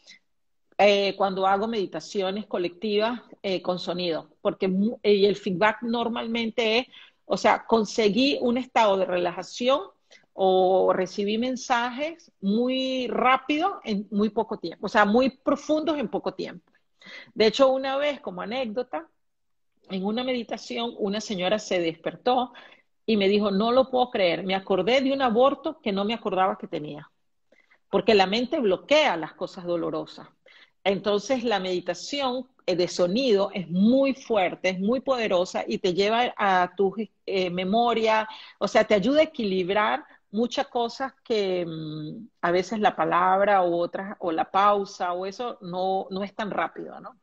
eh, cuando hago meditaciones colectivas con sonido, porque y el feedback normalmente es, o sea, conseguí un estado de relajación o recibí mensajes muy rápido en muy poco tiempo, o sea, muy profundos en poco tiempo. De hecho, una vez, como anécdota, en una meditación, una señora se despertó y me dijo, no lo puedo creer, me acordé de un aborto que no me acordaba que tenía, porque la mente bloquea las cosas dolorosas. Entonces, la meditación eh, de sonido es muy fuerte, es muy poderosa y te lleva a tu eh, memoria, o sea, te ayuda a equilibrar muchas cosas que mm, a veces la palabra o otras, o la pausa o eso no, no es tan rápido, ¿no?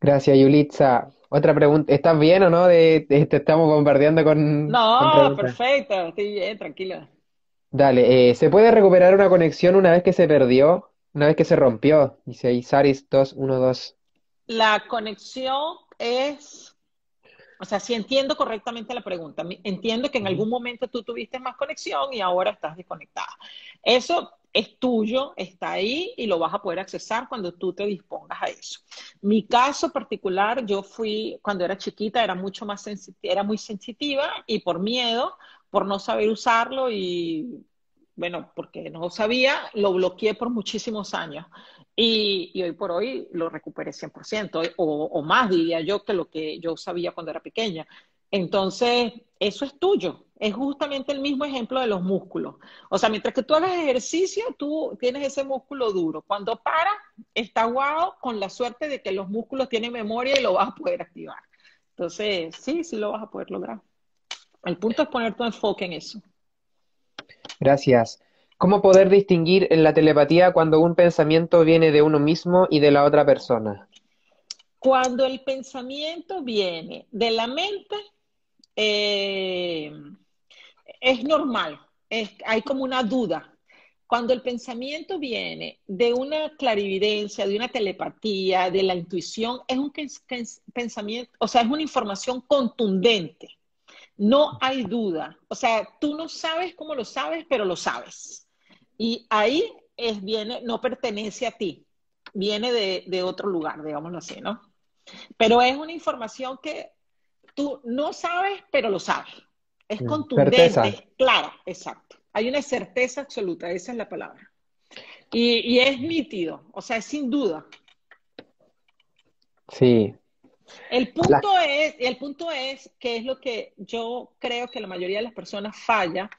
Gracias, Yulitza. Otra pregunta, ¿estás bien o no? De, te estamos bombardeando con... No, perfecto, estoy bien, tranquila. Dale, eh, ¿se puede recuperar una conexión una vez que se perdió? Una vez que se rompió? Dice ahí Saris 212. La conexión es o sea, si entiendo correctamente la pregunta, entiendo que en algún momento tú tuviste más conexión y ahora estás desconectada. Eso es tuyo, está ahí y lo vas a poder accesar cuando tú te dispongas a eso. Mi caso particular, yo fui, cuando era chiquita, era mucho más era muy sensitiva y por miedo, por no saber usarlo y, bueno, porque no sabía, lo bloqueé por muchísimos años. Y, y hoy por hoy lo recuperé 100%, o, o más diría yo que lo que yo sabía cuando era pequeña. Entonces, eso es tuyo. Es justamente el mismo ejemplo de los músculos. O sea, mientras que tú hagas ejercicio, tú tienes ese músculo duro. Cuando para, está guau con la suerte de que los músculos tienen memoria y lo vas a poder activar. Entonces, sí, sí lo vas a poder lograr. El punto es poner tu enfoque en eso. Gracias. ¿Cómo poder distinguir en la telepatía cuando un pensamiento viene de uno mismo y de la otra persona? Cuando el pensamiento viene de la mente, eh, es normal, hay como una duda. Cuando el pensamiento viene de una clarividencia, de una telepatía, de la intuición, es un pensamiento, o sea, es una información contundente. No hay duda. O sea, tú no sabes cómo lo sabes, pero lo sabes. Y ahí es, viene, no pertenece a ti, viene de, de otro lugar, digámoslo así, ¿no? Pero es una información que tú no sabes, pero lo sabes. Es contundente, clara, exacto. Hay una certeza absoluta, esa es la palabra. Y, es nítido, o sea, es sin duda. Sí. El punto, es, el punto es que es lo que yo creo que la mayoría de las personas falla,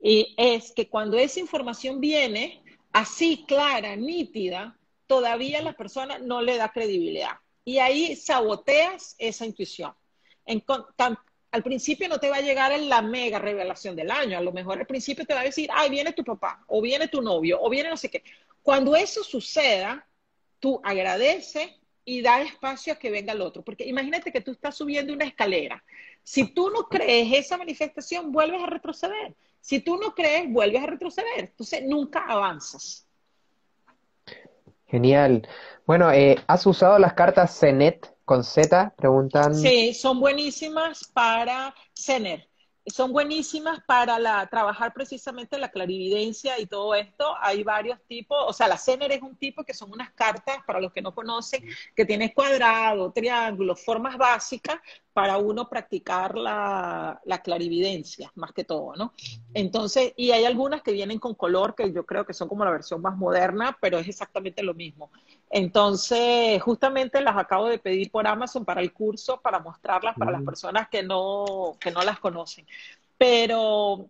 y es que cuando esa información viene así clara, nítida, todavía la persona no le da credibilidad. Y ahí saboteas esa intuición. En, al principio no te va a llegar en la mega revelación del año. A lo mejor al principio te va a decir, ay, viene tu papá, o viene tu novio, o viene no sé qué. Cuando eso suceda, tú agradece y da espacio a que venga el otro. Porque imagínate que tú estás subiendo una escalera. Si tú no crees esa manifestación, vuelves a retroceder. Si tú no crees, vuelves a retroceder. Entonces, nunca avanzas. Genial. Bueno, eh, ¿has usado las cartas CENET con Z? Preguntan. Sí, son buenísimas para CENER. Son buenísimas para la, trabajar precisamente la clarividencia y todo esto. Hay varios tipos, o sea, la CENER es un tipo que son unas cartas, para los que no conocen, que tiene cuadrado, triángulo, formas básicas para uno practicar la, clarividencia, más que todo, ¿no? Entonces, y hay algunas que vienen con color, que yo creo que son como la versión más moderna, pero es exactamente lo mismo. Entonces, justamente las acabo de pedir por Amazon para el curso, para mostrarlas para las mm. personas que no, que no las conocen. Pero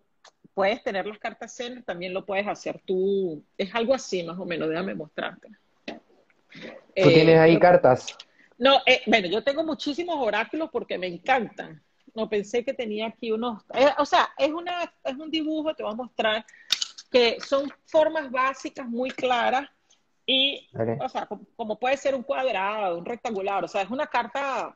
puedes tener las cartas Zen, también lo puedes hacer tú. Es algo así, más o menos, déjame mostrarte. ¿Tú tienes ahí eh, cartas? No, eh, bueno, yo tengo muchísimos oráculos porque me encantan. No pensé que tenía aquí unos. Eh, o sea, es, una, es un dibujo, te voy a mostrar, que son formas básicas muy claras y, o sea, como, puede ser un cuadrado, un rectangular, o sea, es una carta,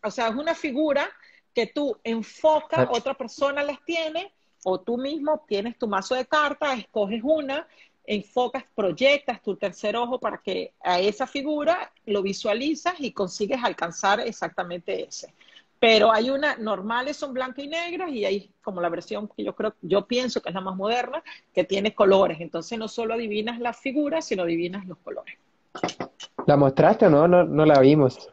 o sea, es una figura que tú enfocas, otra persona las tiene, o tú mismo tienes tu mazo de cartas, escoges una enfocas, proyectas tu tercer ojo para que a esa figura lo visualizas y consigues alcanzar exactamente ese. Pero hay una, normales son blancas y negras y hay como la versión que yo creo, yo pienso que es la más moderna, que tiene colores. Entonces no solo adivinas las figuras, sino adivinas los colores. ¿La mostraste o no? No, no la vimos.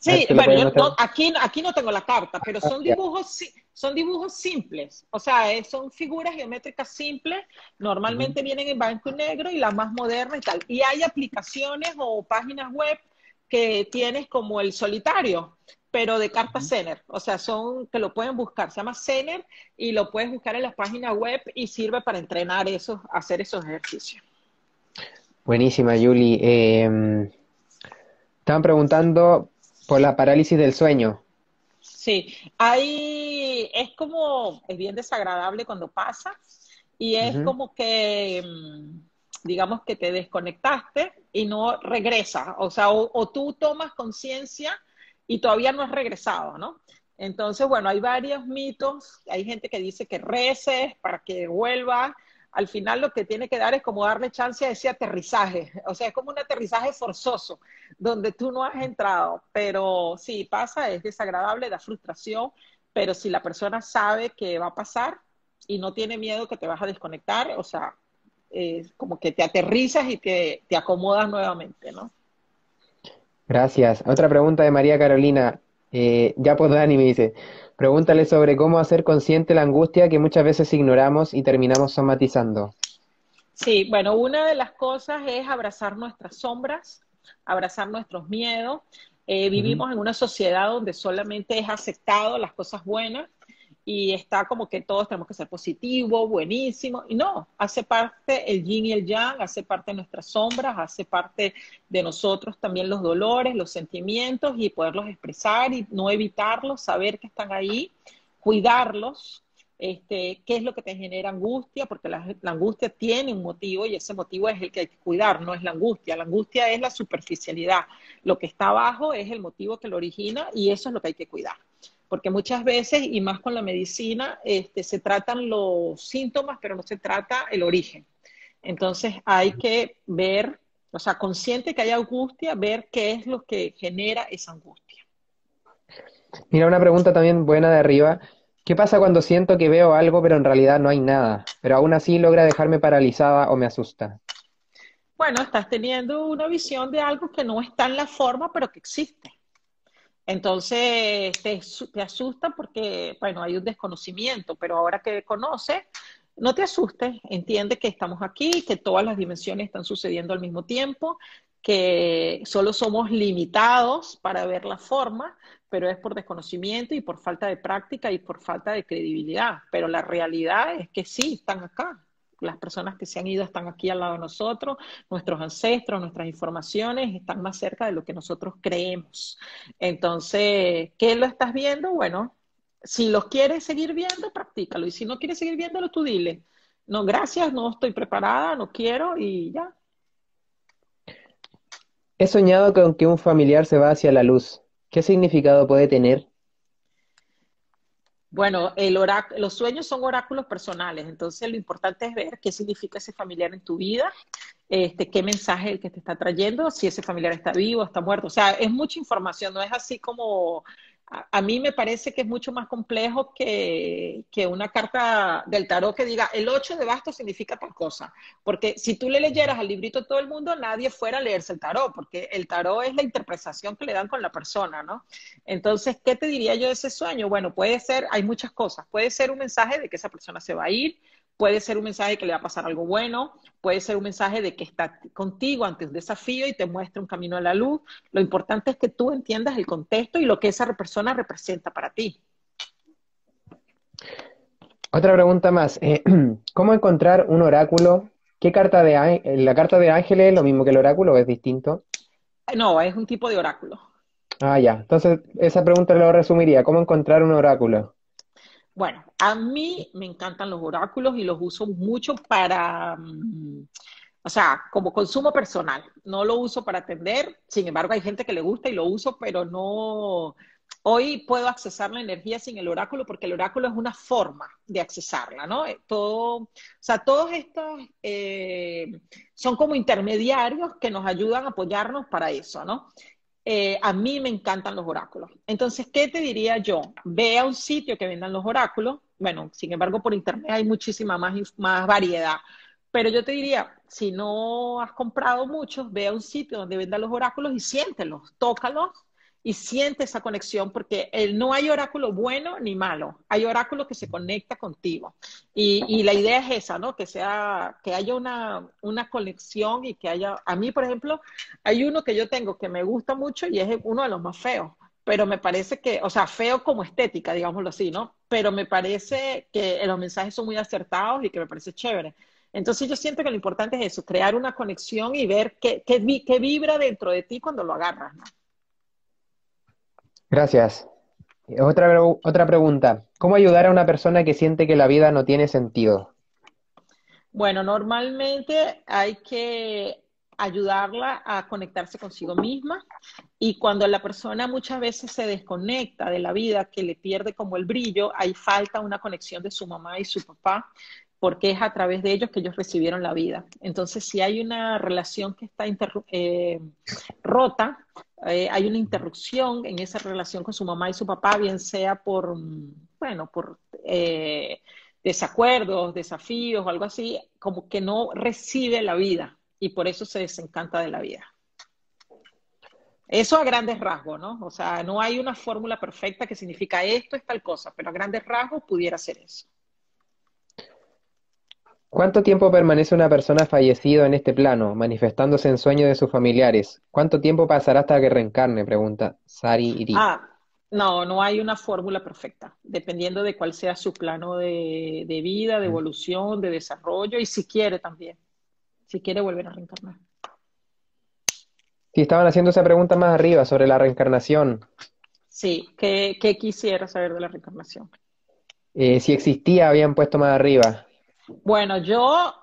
Sí, bueno, yo aquí, aquí no tengo la carta, pero son dibujos, son dibujos simples, o sea, son figuras geométricas simples, normalmente vienen en blanco y negro y la más moderna y tal. Y hay aplicaciones o páginas web que tienes como el solitario, pero de carta Zener, o sea, son que lo pueden buscar, se llama Zener y lo puedes buscar en las páginas web y sirve para entrenar eso, hacer esos ejercicios. Buenísima, Yuli. Eh, estaban preguntando por la parálisis del sueño. Sí, ahí es como, es bien desagradable cuando pasa y es como que, mm, digamos que te desconectaste y no regresas, o sea, o, tú tomas conciencia y todavía no has regresado, ¿no? Entonces, bueno, hay varios mitos, hay gente que dice que reces para que vuelva, al final lo que tiene que dar es como darle chance a ese aterrizaje. O sea, es como un aterrizaje forzoso, donde tú no has entrado. Pero sí, pasa, es desagradable, da frustración, pero si la persona sabe que va a pasar y no tiene miedo que te vas a desconectar, o sea, eh, como que te aterrizas y te, te acomodas nuevamente, ¿no? Gracias. Otra pregunta de María Carolina. Eh, ya pues Dani me dice, pregúntale sobre cómo hacer consciente la angustia que muchas veces ignoramos y terminamos somatizando. Sí, bueno, una de las cosas es abrazar nuestras sombras, abrazar nuestros miedos. Eh, vivimos en una sociedad donde solamente es aceptado las cosas buenas y está como que todos tenemos que ser positivos, buenísimos, y no, hace parte el yin y el yang, hace parte de nuestras sombras, hace parte de nosotros también los dolores, los sentimientos y poderlos expresar y no evitarlos, saber que están ahí, cuidarlos, este, qué es lo que te genera angustia, porque la, la, angustia tiene un motivo y ese motivo es el que hay que cuidar, no es la angustia. La angustia es la superficialidad. Lo que está abajo es el motivo que lo origina y eso es lo que hay que cuidar porque muchas veces, y más con la medicina, este, se tratan los síntomas, pero no se trata el origen. Entonces hay que ver, o sea, consciente que hay angustia, ver qué es lo que genera esa angustia. Mira, una pregunta también buena de arriba. ¿Qué pasa cuando siento que veo algo, pero en realidad no hay nada, pero aún así logra dejarme paralizada o me asusta? Bueno, estás teniendo una visión de algo que no está en la forma, pero que existe. Entonces te, asusta porque, bueno, hay un desconocimiento, pero ahora que conoces, no te asustes, entiende que estamos aquí, que todas las dimensiones están sucediendo al mismo tiempo, que solo somos limitados para ver la forma, pero es por desconocimiento y por falta de práctica y por falta de credibilidad. Pero la realidad es que sí, están acá, las personas que se han ido están aquí al lado de nosotros, nuestros ancestros, nuestras informaciones están más cerca de lo que nosotros creemos. Entonces, ¿qué lo estás viendo? Bueno, si los quieres seguir viendo, practícalo. Y si no quieres seguir viéndolo, tú dile, no, gracias, no estoy preparada, no quiero y ya. He soñado con que un familiar se va hacia la luz. ¿Qué significado puede tener? Bueno, el los sueños son oráculos personales, entonces lo importante es ver qué significa ese familiar en tu vida, este, qué mensaje el que te está trayendo, si ese familiar está vivo, está muerto. O sea, es mucha información, no es así como a, mí me parece que es mucho más complejo que, una carta del tarot que diga el 8 de bastos significa tal cosa. Porque si tú le leyeras al librito a todo el mundo, nadie fuera a leerse el tarot, porque el tarot es la interpretación que le dan con la persona, ¿no? Entonces, ¿qué te diría yo de ese sueño? Bueno, puede ser, hay muchas cosas. Puede ser un mensaje de que esa persona se va a ir, Puede ser un mensaje de que le va a pasar algo bueno, puede ser un mensaje de que está contigo ante un desafío y te muestra un camino a la luz. Lo importante es que tú entiendas el contexto y lo que esa persona representa para ti. Otra pregunta más. Eh, ¿Cómo encontrar un oráculo? ¿Qué carta de la carta de ángeles es lo mismo que el oráculo o es distinto? No, es un tipo de oráculo. Ah, ya. Entonces, esa pregunta lo resumiría. ¿Cómo encontrar un oráculo? Bueno, a mí me encantan los oráculos y los uso mucho para, mm, o sea, como consumo personal. No lo uso para atender, sin embargo hay gente que le gusta y lo uso, pero no, hoy puedo accesar la energía sin el oráculo porque el oráculo es una forma de accesarla, ¿no? Eh, todo, o sea, todos estos eh, son como intermediarios que nos ayudan a apoyarnos para eso, ¿no? Eh, a mí me encantan los oráculos. Entonces, ¿qué te diría yo? Ve a un sitio que vendan los oráculos. Bueno, sin embargo, por internet hay muchísima más, variedad. Pero yo te diría, si no has comprado muchos, ve a un sitio donde vendan los oráculos y siéntelos, tócalos y siente esa conexión, porque el, no hay oráculo bueno ni malo, hay oráculo que se conecta contigo. Y, la idea es esa, ¿no? Que sea, que haya una, una conexión y que haya, a mí, por ejemplo, hay uno que yo tengo que me gusta mucho y es uno de los más feos, pero me parece que, o sea, feo como estética, digámoslo así, ¿no? Pero me parece que los mensajes son muy acertados y que me parece chévere. Entonces yo siento que lo importante es eso, crear una conexión y ver qué, qué, qué vibra dentro de ti cuando lo agarras, ¿no? Gracias. Otra, otra pregunta. ¿Cómo ayudar a una persona que siente que la vida no tiene sentido? Bueno, normalmente hay que ayudarla a conectarse consigo misma y cuando la persona muchas veces se desconecta de la vida, que le pierde como el brillo, hay falta una conexión de su mamá y su papá porque es a través de ellos que ellos recibieron la vida. Entonces, si hay una relación que está eh, rota, eh, hay una interrupción en esa relación con su mamá y su papá, bien sea por, bueno, por, eh, desacuerdos, desafíos o algo así, como que no recibe la vida y por eso se desencanta de la vida. Eso a grandes rasgos, ¿no? O sea, no hay una fórmula perfecta que significa esto es tal cosa, pero a grandes rasgos pudiera ser eso. ¿Cuánto tiempo permanece una persona fallecida en este plano, manifestándose en sueños de sus familiares? ¿Cuánto tiempo pasará hasta que reencarne? Pregunta Sari Iri. Ah, no, no hay una fórmula perfecta, dependiendo de cuál sea su plano de, de vida, de evolución, de desarrollo y si quiere también, si quiere volver a reencarnar. Sí, estaban haciendo esa pregunta más arriba sobre la reencarnación. Sí, ¿qué, qué quisiera saber de la reencarnación? Eh, si existía, habían puesto más arriba. Bueno, yo,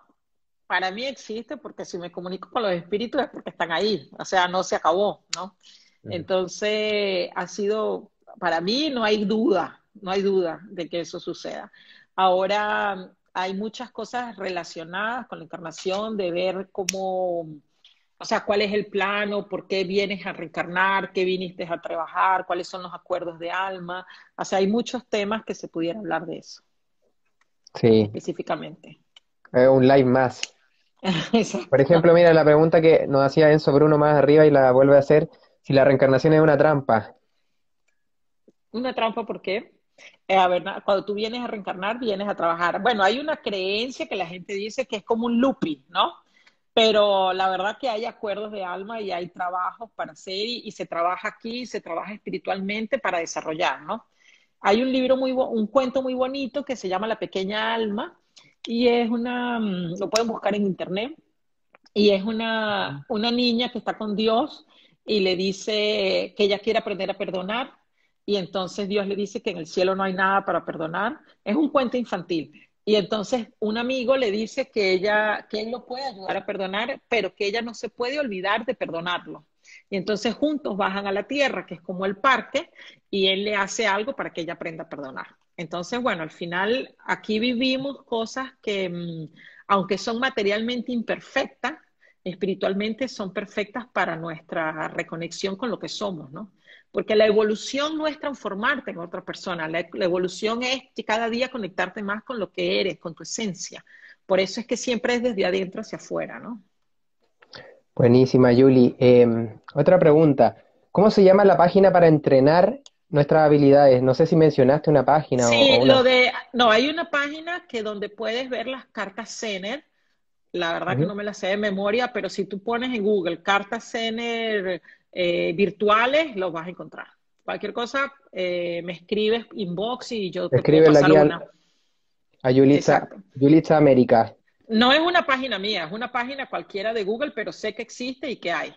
para mí existe porque si me comunico con los espíritus es porque están ahí, o sea, no se acabó, ¿no? Entonces, ha sido, para mí no hay duda, no hay duda de que eso suceda. Ahora, hay muchas cosas relacionadas con la encarnación, de ver cómo, o sea, cuál es el plano, por qué vienes a reencarnar, qué viniste a trabajar, cuáles son los acuerdos de alma. O sea, hay muchos temas que se pudiera hablar de eso. Sí. Específicamente. un live más. Por ejemplo, mira la pregunta que nos hacía Enzo Bruno más arriba y la vuelve a hacer, si la reencarnación es una trampa. ¿Una trampa por qué? Eh, a ver, cuando tú vienes a reencarnar, vienes a trabajar. Bueno, hay una creencia que la gente dice que es como un looping, ¿no? Pero la verdad que hay acuerdos de alma y hay trabajos para hacer y, se trabaja aquí, se trabaja espiritualmente para desarrollar, ¿no? Hay un libro muy, un cuento muy bonito que se llama La pequeña alma y es una, mm, lo pueden buscar en internet, y es una, una niña que está con Dios y le dice que ella quiere aprender a perdonar y entonces Dios le dice que en el cielo no hay nada para perdonar. Es un cuento infantil. Y entonces un amigo le dice que ella, que él lo puede ayudar a perdonar, pero que ella no se puede olvidar de perdonarlo. Y entonces juntos bajan a la tierra, que es como el parque, y él le hace algo para que ella aprenda a perdonar. Entonces, bueno, al final aquí vivimos cosas que, mm, aunque son materialmente imperfectas, espiritualmente son perfectas para nuestra reconexión con lo que somos, ¿no? Porque la evolución no es transformarte en otra persona, la, evolución es cada día conectarte más con lo que eres, con tu esencia. Por eso es que siempre es desde adentro hacia afuera, ¿no? Buenísima, Yuli. Em, otra pregunta. ¿Cómo se llama la página para entrenar nuestras habilidades? No sé si mencionaste una página sí, o, lo de, no, hay una página que donde puedes ver las cartas Zener, la verdad que no me las sé de memoria, pero si tú pones en Google cartas Zener eh, virtuales, los vas a encontrar. Cualquier cosa, eh, me escribes inbox y yo te puedo pasar una. A Yulitza, Yulitza América. No es una página mía, es una página cualquiera de Google, pero sé que existe y que hay.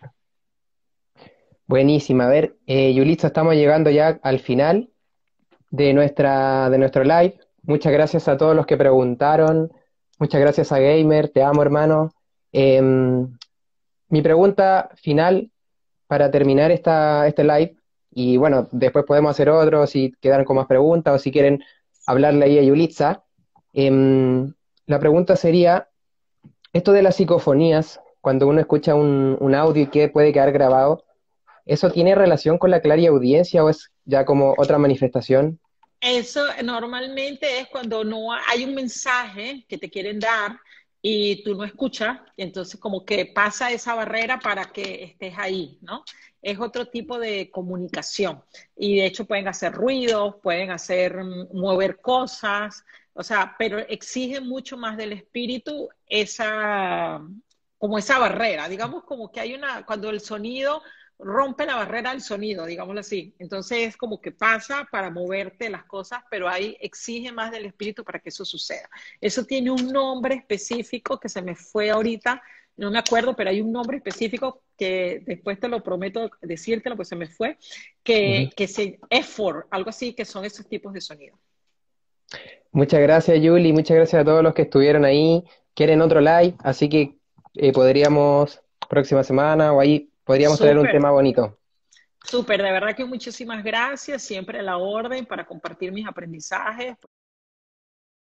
Buenísima. A ver, eh, estamos llegando ya al final de, nuestra, de nuestro live. Muchas gracias a todos los que preguntaron. Muchas gracias a Gamer, te amo hermano. Em, mi pregunta final para terminar esta, este live, y bueno, después podemos hacer otro si quedan con más preguntas o si quieren hablarle ahí a Yulitza. Em, la pregunta sería, esto de las psicofonías, cuando uno escucha un, un audio y que puede quedar grabado, ¿eso tiene relación con la audiencia o es ya como otra manifestación? Eso normalmente es cuando no hay un mensaje que te quieren dar y tú no escuchas, entonces como que pasa esa barrera para que estés ahí, ¿no? Es otro tipo de comunicación. Y de hecho pueden hacer ruidos, pueden hacer mm, mover cosas, o sea, pero exige mucho más del espíritu esa, como esa barrera, digamos como que hay una, cuando el sonido rompe la barrera del sonido, digámoslo así. Entonces es como que pasa para moverte las cosas, pero ahí exige más del espíritu para que eso suceda. Eso tiene un nombre específico que se me fue ahorita, no me acuerdo, pero hay un nombre específico que después te lo prometo decírtelo, pues se me fue, que, que se effort, algo así, que son esos tipos de sonido. Muchas gracias, Yuli, muchas gracias a todos los que estuvieron ahí. Quieren otro live, así que eh, podríamos próxima semana o ahí Podríamos tener un tema bonito. Súper, de verdad que muchísimas gracias, siempre a la orden para compartir mis aprendizajes.